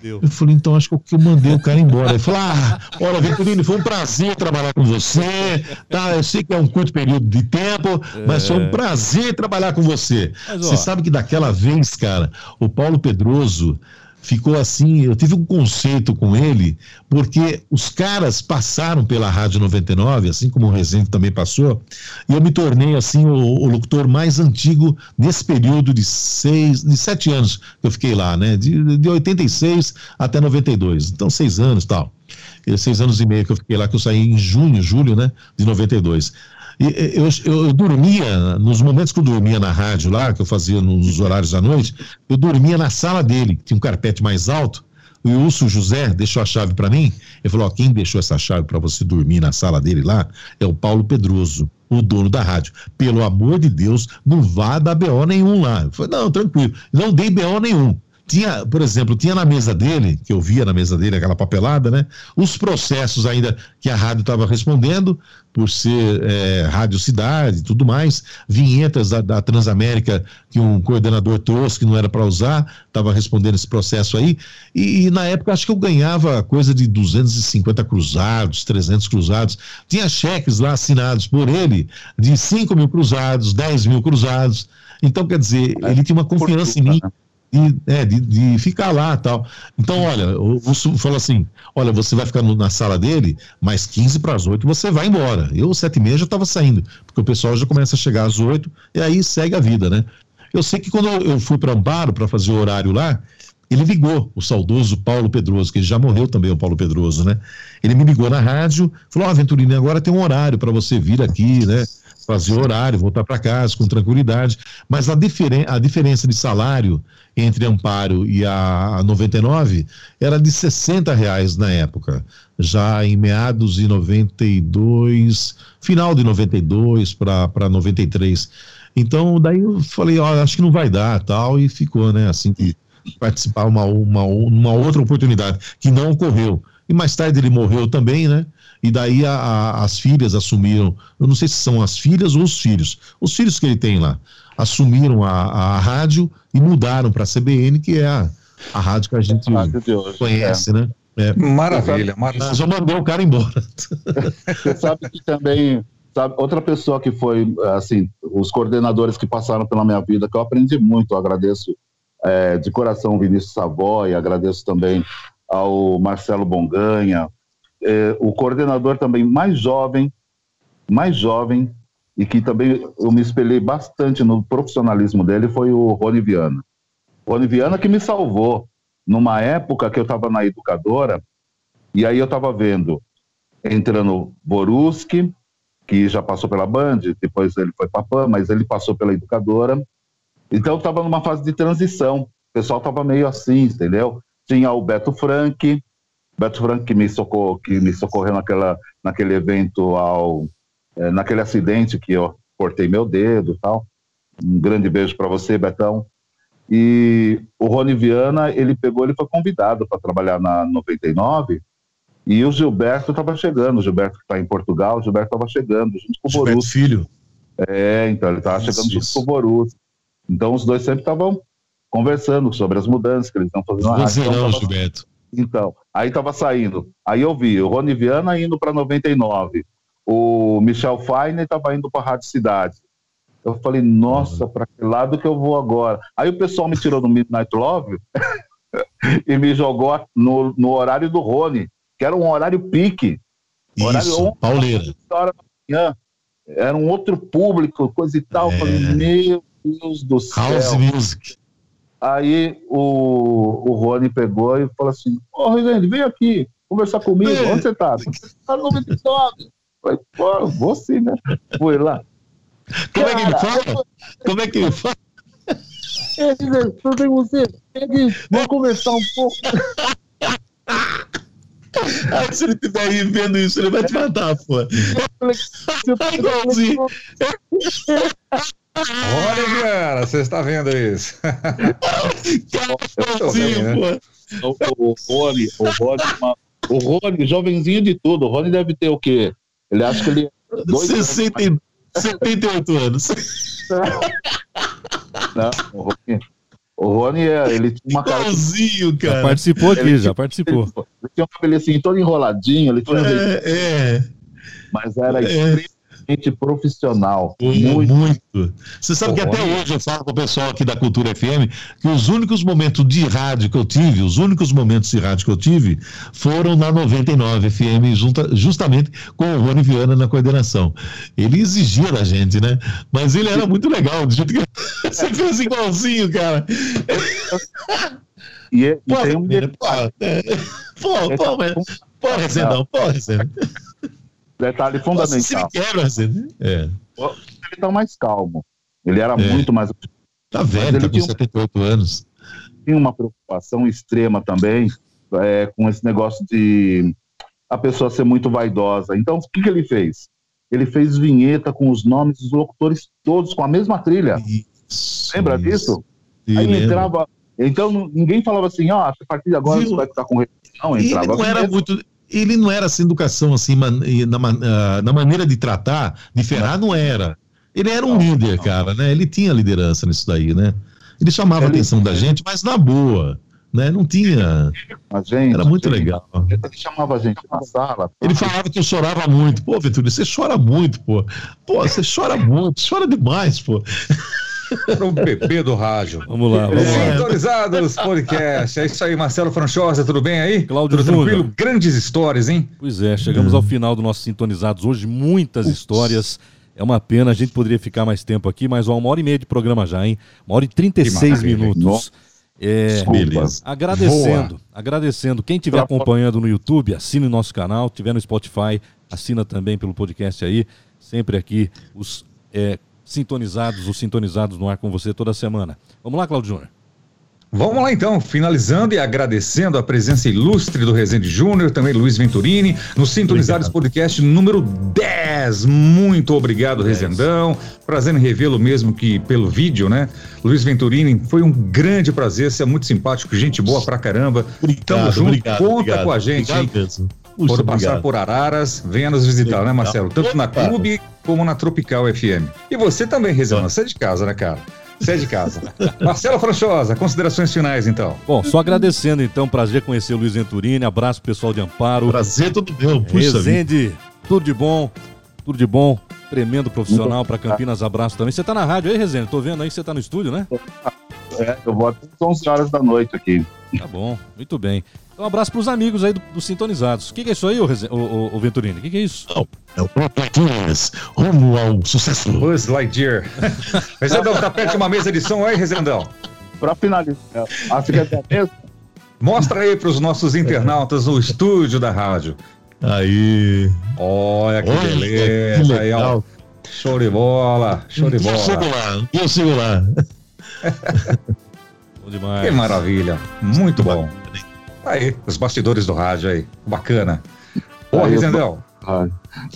Eu falei, então acho que eu mandei o cara embora. Ele falou: Ah, olha, Vitorino, foi um prazer trabalhar com você. Tá, eu sei que é um curto período de tempo, é... mas foi um prazer trabalhar com você. Mas, você sabe que daquela vez, cara, o Paulo Pedroso ficou assim, eu tive um conceito com ele, porque os caras passaram pela Rádio 99, assim como o Rezende também passou, e eu me tornei assim o, o, locutor mais antigo nesse período de seis, de sete anos que eu fiquei lá, né? De, de 86 até 92, então seis anos tal. Seis anos e meio que eu fiquei lá, que eu saí em junho, julho, né? De 92. Eu, eu, eu, dormia, nos momentos que eu dormia na rádio lá, que eu fazia nos horários da noite, eu dormia na sala dele, que tinha um carpete mais alto. O Wilson José deixou a chave para mim. Ele falou: ó, quem deixou essa chave para você dormir na sala dele lá é o Paulo Pedroso, o dono da rádio. Pelo amor de Deus, não vá dar BO nenhum lá. Eu falei: não, tranquilo, não dei BO nenhum. Tinha, por exemplo, tinha na mesa dele, que eu via na mesa dele, aquela papelada, né? Os processos ainda que a rádio estava respondendo, por ser é, Rádio Cidade e tudo mais, vinhetas da, da, Transamérica que um coordenador trouxe que não era para usar, estava respondendo esse processo aí. E, e, na época acho que eu ganhava coisa de 250 cruzados, 300 cruzados. Tinha cheques lá assinados por ele de 5 mil cruzados, 10 mil cruzados. Então, quer dizer, ele tinha uma confiança em mim. De, é, de, de, ficar lá tal. Então, olha, o Russo falou assim: olha, você vai ficar no, na sala dele, mais 15 para as 8 você vai embora. Eu, sete e meia, já estava saindo, porque o pessoal já começa a chegar às 8 e aí segue a vida, né? Eu sei que quando eu fui para Amparo para fazer o horário lá, ele ligou, o saudoso Paulo Pedroso, que ele já morreu também, o Paulo Pedroso, né? Ele me ligou na rádio, falou: Ó, oh, Venturini, agora tem um horário para você vir aqui, né? Fazer horário, voltar para casa com tranquilidade. Mas a, diferen a diferença de salário entre Amparo e a, a 99 era de 60 reais na época, já em meados de 92, final de 92 para 93. Então, daí eu falei, ó, acho que não vai dar, tal, e ficou, né, assim, de participar uma, uma, uma outra oportunidade, que não ocorreu. E mais tarde ele morreu também, né? E daí a, a, as filhas assumiram, eu não sei se são as filhas ou os filhos, os filhos que ele tem lá assumiram a, a rádio e mudaram para a CBN, que é a, a rádio que a gente hoje, conhece, é. né? É. Maravilha, maravilha. Já mandou o cara embora. Você sabe que também, sabe, outra pessoa que foi, assim, os coordenadores que passaram pela minha vida, que eu aprendi muito, eu agradeço é, de coração o Vinícius Savoy, agradeço também ao Marcelo Bonganha, é, o coordenador também mais jovem, mais jovem, e que também eu me espelhei bastante no profissionalismo dele foi o Rony Viana. Rony Viana que me salvou numa época que eu estava na educadora e aí eu estava vendo entrando Boruski, que já passou pela Band, depois ele foi PAN, mas ele passou pela educadora. Então eu estava numa fase de transição. O pessoal estava meio assim, entendeu? Tinha o Beto Frank, Beto Frank que me socorreu, que me socorreu naquela, naquele evento ao é, naquele acidente que eu cortei meu dedo tal. Um grande beijo para você, Betão. E o Rony Viana, ele pegou, ele foi convidado para trabalhar na 99 e o Gilberto estava chegando, o Gilberto que está em Portugal, o Gilberto estava chegando junto com o Gilberto Borussia. filho. É, então ele estava chegando junto com o Borussia. Então os dois sempre estavam conversando sobre as mudanças que eles estão fazendo. Então, tava... Gilberto. Então, aí estava saindo. Aí eu vi o Rony Viana indo para 99, o Michel Feiner estava indo para Rádio Cidade. Eu falei, nossa, para que lado que eu vou agora? Aí o pessoal me tirou do Midnight Love e me jogou no, no horário do Rony, que era um horário pique. Isso, horário pauleira. Era um outro público, coisa e tal. É. Eu falei, meu Deus do céu. House Music. Aí o, o Rony pegou e falou assim: Ô, oh, vem aqui conversar comigo. É. Onde você tá? Tá no 99. Falei, pô, vou sim, né? Fui lá. Como é que ele fala? Como é que ele fala? É, tudo bem você? Vamos conversar um pouco. Ah, se ele estiver aí vendo isso, ele vai te matar, pô. Tá igualzinho. Olha, cara, você está vendo isso? Né? pô. O, Rony, o Rony, o Rony, jovenzinho de tudo. O Rony deve ter o quê? Ele acha que ele. É 60, 78 anos. Não, o Rony, o Rony ele tinha uma cara. Igualzinho, cara. Já participou aqui, ele, já participou. Ele, ele, tinha um cabelo assim todo enroladinho. Ele tinha é, é. Mas era é extremamente profissional. Muito. muito. Você sabe que até hoje eu falo com o pessoal aqui da Cultura FM que os únicos momentos de rádio que eu tive, os únicos momentos de rádio que eu tive foram na 99 FM, junta, justamente com o Rony Viana na coordenação. Ele exigia da gente, né? Mas ele era muito legal, do jeito que você fez igualzinho, cara. E, e pô, tem um. Pô, pô, pô, pô, pô, Rezendão, pô, Rezendão. Detalhe fundamental. Nossa, ele quebra, assim, é. Ele tá mais calmo. Ele era é. muito mais. Tá velho, tá com 78 anos. Tinha uma preocupação extrema também é, com esse negócio de a pessoa ser muito vaidosa. Então, o que, que ele fez? Ele fez vinheta com os nomes dos locutores todos com a mesma trilha. Isso, Lembra isso. disso? Sim, Aí lembra. entrava. Então ninguém falava assim, ó, oh, a partir de agora Viu? você vai ficar com não, entrava. Ele não era muito ele não era assim educação assim na, ah, na maneira de tratar, de ferrar não era. Ele era um líder, cara, né? Ele tinha liderança nisso daí, né? Ele chamava a atenção da gente, mas na boa, né? Não tinha. Gente, era muito gente, legal. Ele chamava a gente na sala. Ele falava que eu chorava muito. Pô, Vitor, você chora muito, pô. Pô, você chora muito, chora demais, pô para um bebê do rádio. Vamos lá, vamos lá. Sintonizados podcast. É isso aí, Marcelo Franchosa, tudo bem aí? Cláudio tudo tranquilo? Grandes histórias, hein? Pois é, chegamos hum. ao final do nosso Sintonizados hoje, muitas Ups. histórias. É uma pena, a gente poderia ficar mais tempo aqui, mas uma hora e meia de programa já, hein? Uma hora e 36 minutos. É, Beleza. Agradecendo, Voa. agradecendo. Quem estiver acompanhando no YouTube, assine nosso canal. Tiver no Spotify, assina também pelo podcast aí. Sempre aqui os é, sintonizados ou sintonizados no ar com você toda semana. Vamos lá, Claudio Júnior. Vamos lá então, finalizando e agradecendo a presença ilustre do Rezende Júnior, também Luiz Venturini, no Sintonizados obrigado. Podcast número 10. Muito obrigado, 10. Rezendão. Prazer em revê-lo mesmo que pelo vídeo, né? Luiz Venturini, foi um grande prazer, você é muito simpático, gente boa pra caramba. Obrigado, Tamo junto, obrigado, conta obrigado, com a gente, obrigado, hein? Puxa, Quando passar obrigado. por Araras, venha nos visitar, né, Marcelo? Tanto na Clube como na Tropical FM. E você também, Rezana, você é de casa, né, cara? Você é de casa. Marcelo Franchosa, considerações finais, então. Bom, só agradecendo, então, prazer conhecer o Luiz Venturini, abraço pessoal de Amparo. Prazer todo meu, puxa Rezende, vida. tudo de bom, tudo de bom, tremendo profissional para Campinas, abraço também. Você tá na rádio aí, Rezende? Tô vendo aí que você tá no estúdio, né? É, eu vou até 11 horas da noite aqui. Tá bom, muito bem. Um abraço para os amigos aí do, do Sintonizados. O que, que, é isso aí, o, o, o Venturini? O que, que, é isso? Não, é o Plaquinhas, rumo ao sucesso. Buzz Lightyear. Rezendão, tá perto de uma mesa de som aí, Rezendão? Para finalizar, acho que é mesa. Mostra aí para os nossos internautas o estúdio da rádio. Aí. Olha que Olha, beleza. Que aí, ó. Show de bola, show de bola. Eu sigo lá, Bom demais. Que maravilha, muito bom. Aí, os bastidores do rádio aí. Bacana. Ô, Rizendel.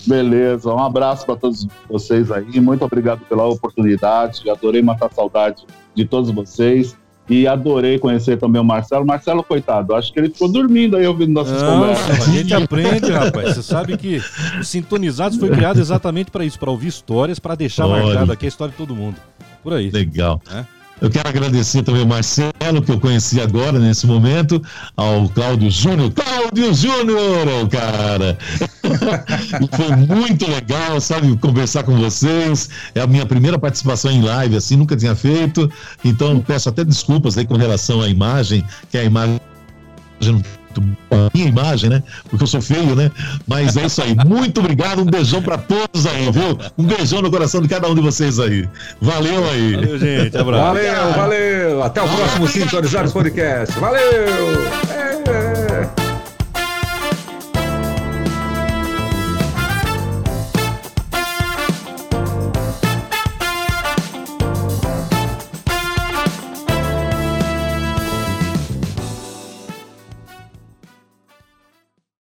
Beleza, um abraço para todos vocês aí. Muito obrigado pela oportunidade. Adorei matar saudade de todos vocês. E adorei conhecer também o Marcelo. Marcelo, coitado, acho que ele ficou dormindo aí ouvindo nossas Não, conversas. A gente aprende, rapaz. Você sabe que o Sintonizados foi criado exatamente para isso, para ouvir histórias, para deixar Olha. marcado aqui a história de todo mundo. Por aí. Legal. É? Eu quero agradecer também ao Marcelo, que eu conheci agora, nesse momento, ao Cláudio Júnior. Cláudio Júnior, cara! foi muito legal, sabe, conversar com vocês. É a minha primeira participação em live, assim, nunca tinha feito. Então, peço até desculpas aí com relação à imagem, que a imagem a minha imagem, né? Porque eu sou feio, né? Mas é isso aí. Muito obrigado, um beijão para todos aí, viu? Um beijão no coração de cada um de vocês aí. Valeu aí. Valeu, gente. Abraço. Valeu, valeu. Até o próximo Sintonizados Podcast. Valeu! É, é.